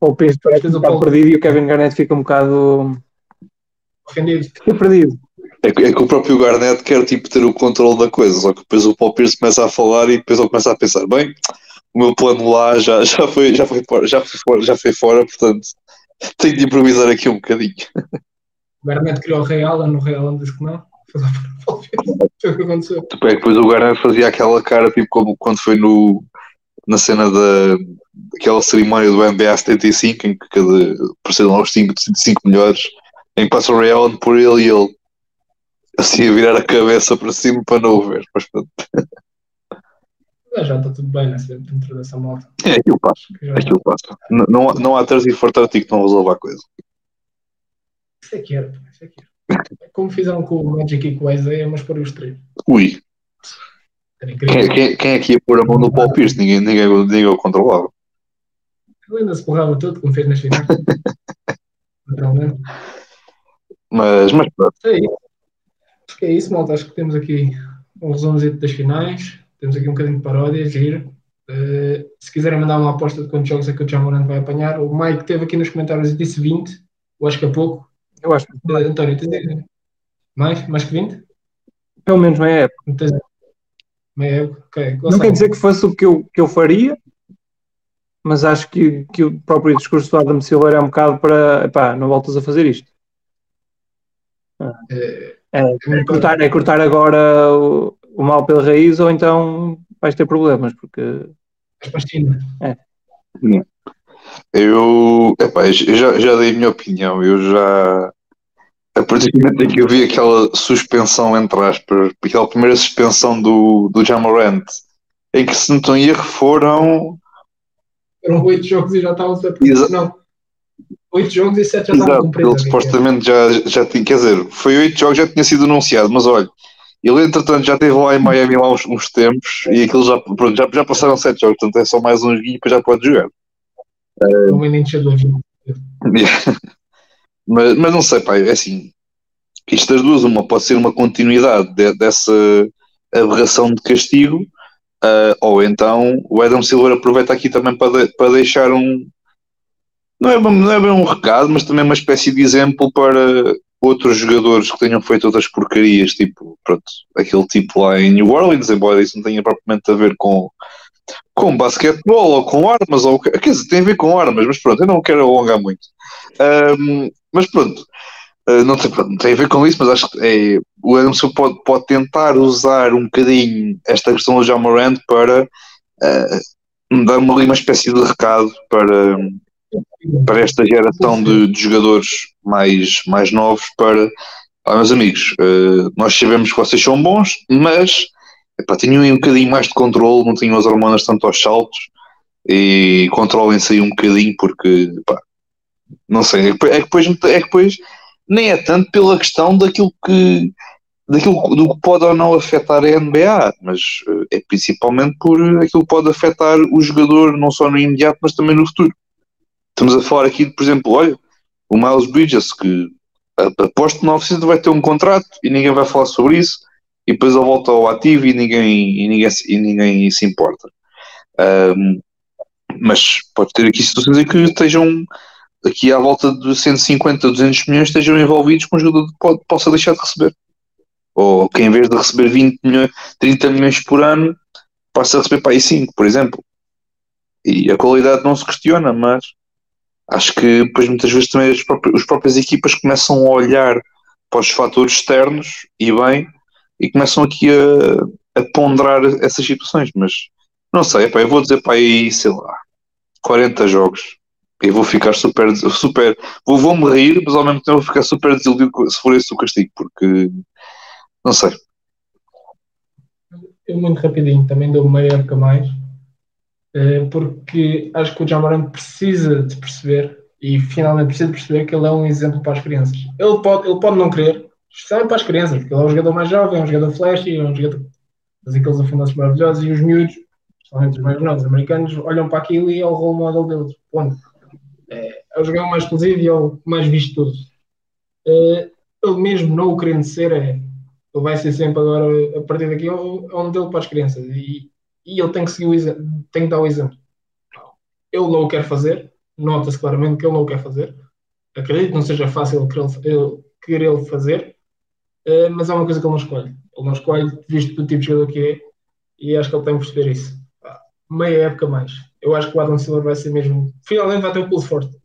O Pedro parece que está perdido e o Kevin Garnett fica um bocado ofendido. Fica perdido. É que, é que, o próprio Garnett quer tipo, ter o controle da coisa, só que depois o Paul Pierce começa a falar e depois ele começa a pensar, bem, o meu plano lá já, já, foi, já, foi, já, foi, fora, já foi fora, portanto tenho de improvisar aqui um bocadinho. O Garnett criou o Rei Allen, no Rei Allen disse que não. Foi o que aconteceu. Tipo, é que depois o Garnett fazia aquela cara, tipo, como quando foi no, na cena da aquela cerimónia do NBA 75, em que cada apareceram os 5, 5 melhores, em que passa o Ray Allen por ele e ele assim a virar a cabeça para cima para não o ver. Mas pronto. *laughs* Já está tudo bem né, dentro dessa moto. É aquilo passa. É aquilo passa. Não, não, não há três e fartar-te que não resolva a coisa. Isso é que era, isso é que era. É como fizeram com o Magic e com o Isaiah, mas por os três. Ui. Quem, quem, quem é que ia pôr a mão no Paul Pierce? Ninguém, ninguém, ninguém o controlava. Ele ainda se porrava todo, como fez nas finais. *laughs* Naturalmente. Mas, mas pronto. É Acho que é isso, malta. Acho que temos aqui um resumozinho das finais. Temos aqui um bocadinho de paródia, giro. Uh, se quiserem mandar uma aposta de quantos jogos é que o Jamorant vai apanhar, o Mike teve aqui nos comentários e disse 20. Eu acho que é pouco. Eu acho que. Uh, António, tens mais? Mais que 20? Pelo menos não é época. Meia época, ok. Não quer dizer que fosse o que eu, que eu faria, mas acho que, que o próprio discurso do Adam Silver é um bocado para pá, não voltas a fazer isto. É, é, é cortar, é cortar agora o, o, mal pela raiz ou então vais ter problemas, porque. É. Eu, epá, eu já, já dei a minha opinião, eu já a partir do momento em que eu vi aquela suspensão, entre aspas, aquela primeira suspensão do, do Jamorant, em que se não erro foram eram oito jogos e já estavam separados. Não. Oito jogos e sete já estavam cumpridos. Ele supostamente já, já tinha, quer dizer, foi oito jogos, já tinha sido anunciado, mas olha, ele entretanto já esteve lá em Miami lá uns, uns tempos e aquilo já, pronto, já, já passaram sete jogos, portanto é só mais uns e depois já pode jogar. Um menino de avião. Mas, mas não sei, pai, é assim, isto das duas, uma pode ser uma continuidade de, dessa aberração de castigo, Uh, ou então o Adam Silver aproveita aqui também para, de, para deixar um. Não é, não é bem um recado, mas também uma espécie de exemplo para outros jogadores que tenham feito outras porcarias, tipo, pronto, aquele tipo lá em New Orleans, embora isso não tenha propriamente a ver com, com basquetebol ou com armas, ou quer dizer, tem a ver com armas, mas pronto, eu não quero alongar muito. Um, mas pronto, uh, não, tem, não tem a ver com isso, mas acho que é, o Adamson pode, pode tentar usar um bocadinho esta questão do John Morant para uh, dar uma, uma espécie de recado para, para esta geração de, de jogadores mais, mais novos para ah, meus amigos, uh, nós sabemos que vocês são bons, mas epá, tenham um bocadinho mais de controle, não tenham as hormonas tanto aos saltos e controlem-se aí um bocadinho porque não sei, é que depois, é que depois nem é tanto pela questão daquilo que daquilo do que pode ou não afetar a NBA, mas eh, é principalmente por aquilo que pode afetar o jogador não só no imediato, mas também no futuro. Estamos a falar aqui, por exemplo, olha, o Miles Bridges, que aposto que não vai ter um contrato e ninguém vai falar sobre isso, e depois ele volta ao ativo e ninguém, e ninguém, e ninguém se importa. Um, mas pode ter aqui situações em que estejam aqui à volta de 150, 200 milhões estejam envolvidos com jogador que pode, possa deixar de receber. Ou que em vez de receber 20 milhões, 30 milhões por ano, passa a receber para aí 5, por exemplo. E a qualidade não se questiona, mas acho que depois muitas vezes também as próprias, as próprias equipas começam a olhar para os fatores externos e bem, e começam aqui a, a ponderar essas situações, mas não sei, eu vou dizer para aí, sei lá, 40 jogos. Eu vou ficar super, super, vou, vou me rir, mas ao mesmo tempo vou ficar super desiludido se for esse o castigo, porque não sei. Eu muito rapidinho, também dou meia época mais, eh, porque acho que o Jamoran precisa de perceber e finalmente precisa de perceber que ele é um exemplo para as crianças. Ele pode, ele pode não querer, especialmente para as crianças, porque ele é um jogador mais jovem, é um jogador flash, é um jogador faz aqueles afundanços maravilhosos e os miúdos, especialmente os mais novos americanos, olham para aquilo e é o role model deles. Ponto. É, é o jogador mais exclusivo e é o mais visto de todos. É, ele mesmo não o querendo ser, é, ele vai ser sempre agora, a partir daqui, é um, é modelo para as crianças e, e ele tem que seguir o tem que dar o exemplo. Ele não o quer fazer, nota-se claramente que ele não o quer fazer. Acredito que não seja fácil querer fazer, uh, mas é uma coisa que ele não escolhe. Ele não escolhe, visto do tipo de jogador que é, e acho que ele tem que perceber isso. Meia época mais. Eu acho que o Adam Silver vai ser mesmo. Finalmente vai ter um pulso forte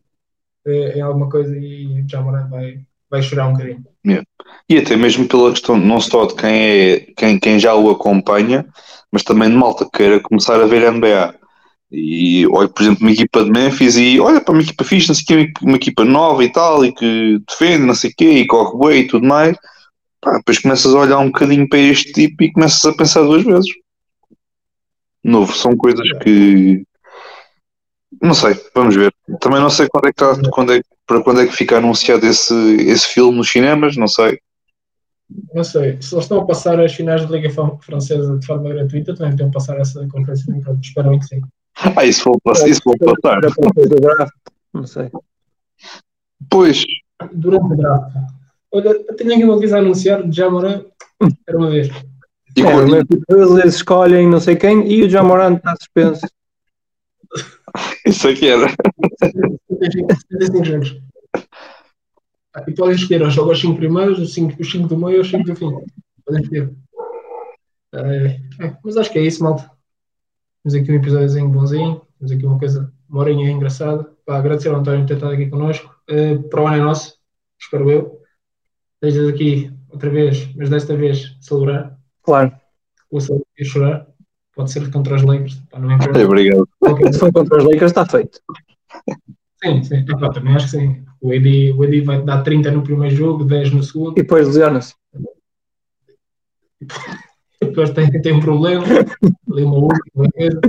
uh, em alguma coisa e o Jamoran vai, vai chorar um bocadinho. Yeah. E até mesmo pela questão não só de quem, é, quem, quem já o acompanha, mas também de malta que queira começar a ver NBA. E olha, por exemplo, uma equipa de Memphis e olha para uma equipa fixe, não sei o quê, uma equipa nova e tal, e que defende, não sei o quê, e corre bem e tudo mais. Pá, depois começas a olhar um bocadinho para este tipo e começas a pensar duas vezes. Novo, são coisas que não sei, vamos ver. Também não sei quando é que está, quando é, para quando é que fica anunciado esse, esse filme nos cinemas, não sei. Não sei. Se eles estão a passar as finais da Liga Francesa de forma gratuita, também estão a passar essa conferência de imprensa. Espero que sim. Ah, isso vou passar. Isso vou passar. Não sei. Pois. Durante o draft. Olha, tenho aqui uma coisa a anunciar. Jamoran, era uma vez. E é, eles escolhem não sei quem e o Jamoran está suspenso. *laughs* Isso aqui era. 75 jogos. E podem escolher, ou joga os 5 primeiros, os 5 do meio ou os 5 do fim. Podem escolher. É, é, mas acho que é isso, malta. Temos aqui um episódiozinho bonzinho, temos aqui uma coisa, uma horinha engraçada. Para agradecer ao António por ter estado aqui connosco. Uh, para o ano é nosso, espero eu. Desde aqui, outra vez, mas desta vez, celebrar. Claro. Vou celebrar e chorar. Pode ser contra os Lakers. Pá, não importa. É, obrigado. Se for contra os Lakers, está feito. Sim, sim. Epá, também acho que sim. O AD, o AD vai dar 30 no primeiro jogo, 10 no segundo. E depois lesiona-se. *laughs* Depois tem, tem um problema. Ali uma luta, uma coisa.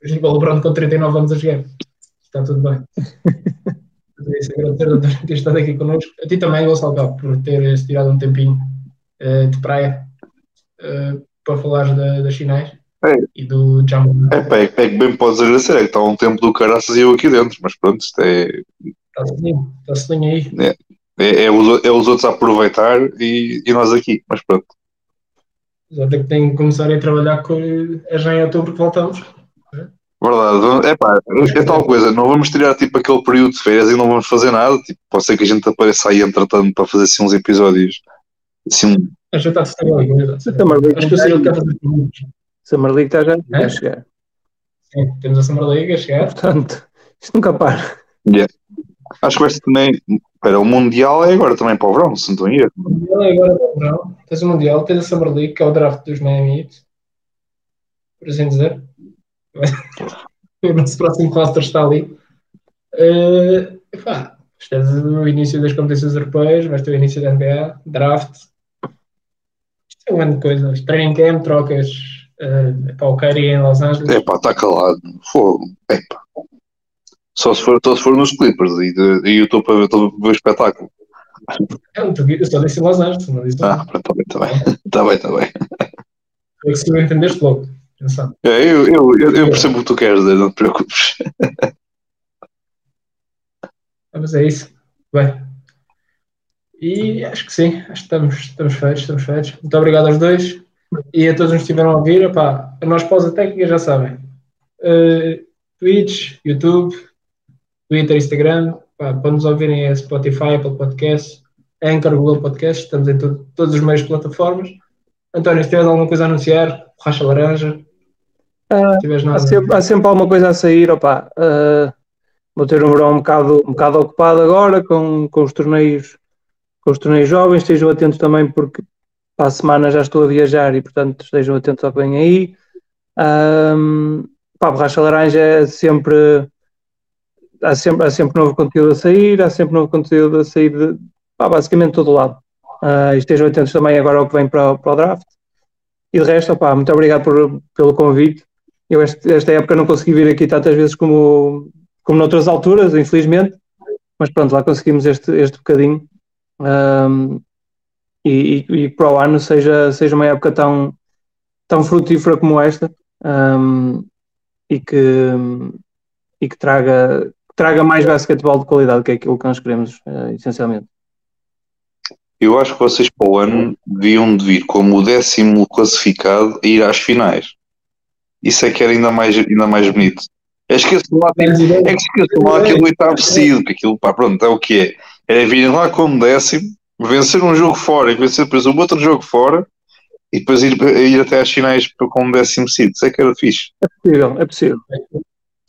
Depois o LeBron com 39 anos a jogar. Está tudo bem. *laughs* É isso, agradecer a por ter estado aqui connosco. A ti também, Gonçalo Cabo, por teres tirado um tempinho eh, de praia eh, para falar da, das finais É. e do Jamon. É, pá, é, que- é que bem podes agradecer, é que está um tempo do caraças e eu aqui dentro, mas pronto, isto é, Está sozinho, está sozinho aí. é, é os, é os outros a aproveitar e, e nós aqui, mas pronto. Já tem que tem que começar a trabalhar com. É já em outubro que voltamos. Verdade, é pá, é tal coisa, não vamos tirar tipo aquele período de férias e não vamos fazer nada, tipo, pode ser que a gente apareça aí entretanto para fazer assim uns episódios, assim, um- A gente está de Summer League, é verdade. Summer League Acho que o Cyril quer fazer perguntas. Summer League está já É? a chegar. Sim, temos a Summer League a chegar. Portanto, isto nunca para. acho que vai ser também, espera, o Mundial é agora também para o verão, se não estou em erro. O Mundial é agora no verão. Tens o Mundial, tens a Summer League, que é o draft dos Miami Heat. Por assim dizer. O nosso próximo roster está ali. Uh, epá, tens o início das competições europeias, vais ter o início da NBA, draft. Isto é uma grande coisa. Training camp, trocas uh, para o Kyrie em Los Angeles. É pá, está calado, fogo, é pá. Só se for, só se for nos Clippers e, de- e eu estou para ver, o espetáculo. Eu, não te- eu só disse em Los Angeles, não disse Ah, pronto, está bem, está bem, está bem, está bem. É que se tu entendeste logo. Atenção. É, eu, eu, eu, eu percebo o que tu queres dizer, não te preocupes. Ah, Mas é isso. Bem. E acho que sim, acho que estamos, estamos feitos, estamos feitos. Muito obrigado aos dois e a todos os que estiveram a ouvir. Epá, a nós pausa técnica já sabem. Uh, Twitch, YouTube, Twitter, Instagram. Pá, para nos ouvirem é Spotify, Apple Podcasts, Anchor, Google Podcasts. Estamos em to- todos os meios de plataformas. António, se tiveres alguma coisa a anunciar, racha laranja. Ah, Se tiveres Há sempre, há sempre alguma coisa a sair, opá. Ah, vou ter um verão um bocado, um bocado ocupado agora com, com os torneios com os torneios jovens, estejam atentos também porque para a semana já estou a viajar e portanto estejam atentos ao que vem aí. Um, pá, borracha laranja é sempre há sempre, há sempre novo conteúdo a sair, há sempre novo conteúdo a sair de pá, basicamente de todo lado. Ah, e estejam atentos também agora ao que vem para, o- para o draft. E de resto, opá, muito obrigado por- pelo convite. Eu este- esta época não consegui vir aqui tantas vezes como, como noutras alturas, infelizmente, mas pronto, lá conseguimos este, este bocadinho. Um, e, e, e para o ano seja, seja uma época tão, tão frutífera como esta um, e, que, e que traga, que traga mais basquetebol de qualidade, que é aquilo que nós queremos, eh, essencialmente. Eu acho que vocês para o ano deviam de vir como o décimo classificado a ir às finais. Isso é que era ainda mais, ainda mais bonito. É esqueçam lá, Tens ideia? é que lá aquele oitavo seed, porque aquilo, pá, pronto, é o que é. É virem lá como décimo, vencer um jogo fora e vencer depois um outro jogo fora e depois ir, ir até às finais para- como décimo seed. Isso é que era fixe. É possível, é possível.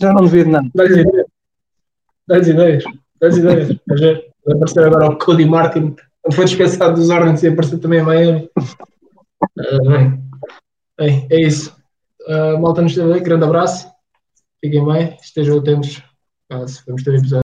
Já não devido nada. Dá-lhes ideias. Dá-lhes ideias. Dá-lhes ideias. Vai aparecer agora o Cody Martin. Quando foi dispensado dos Hornets e aparecer também em Miami. Ah, bem. Bem, é isso. Ah, malta nos esteve aí. Grande abraço. Fiquem bem. Estejam atentos. Se vamos ter episódio.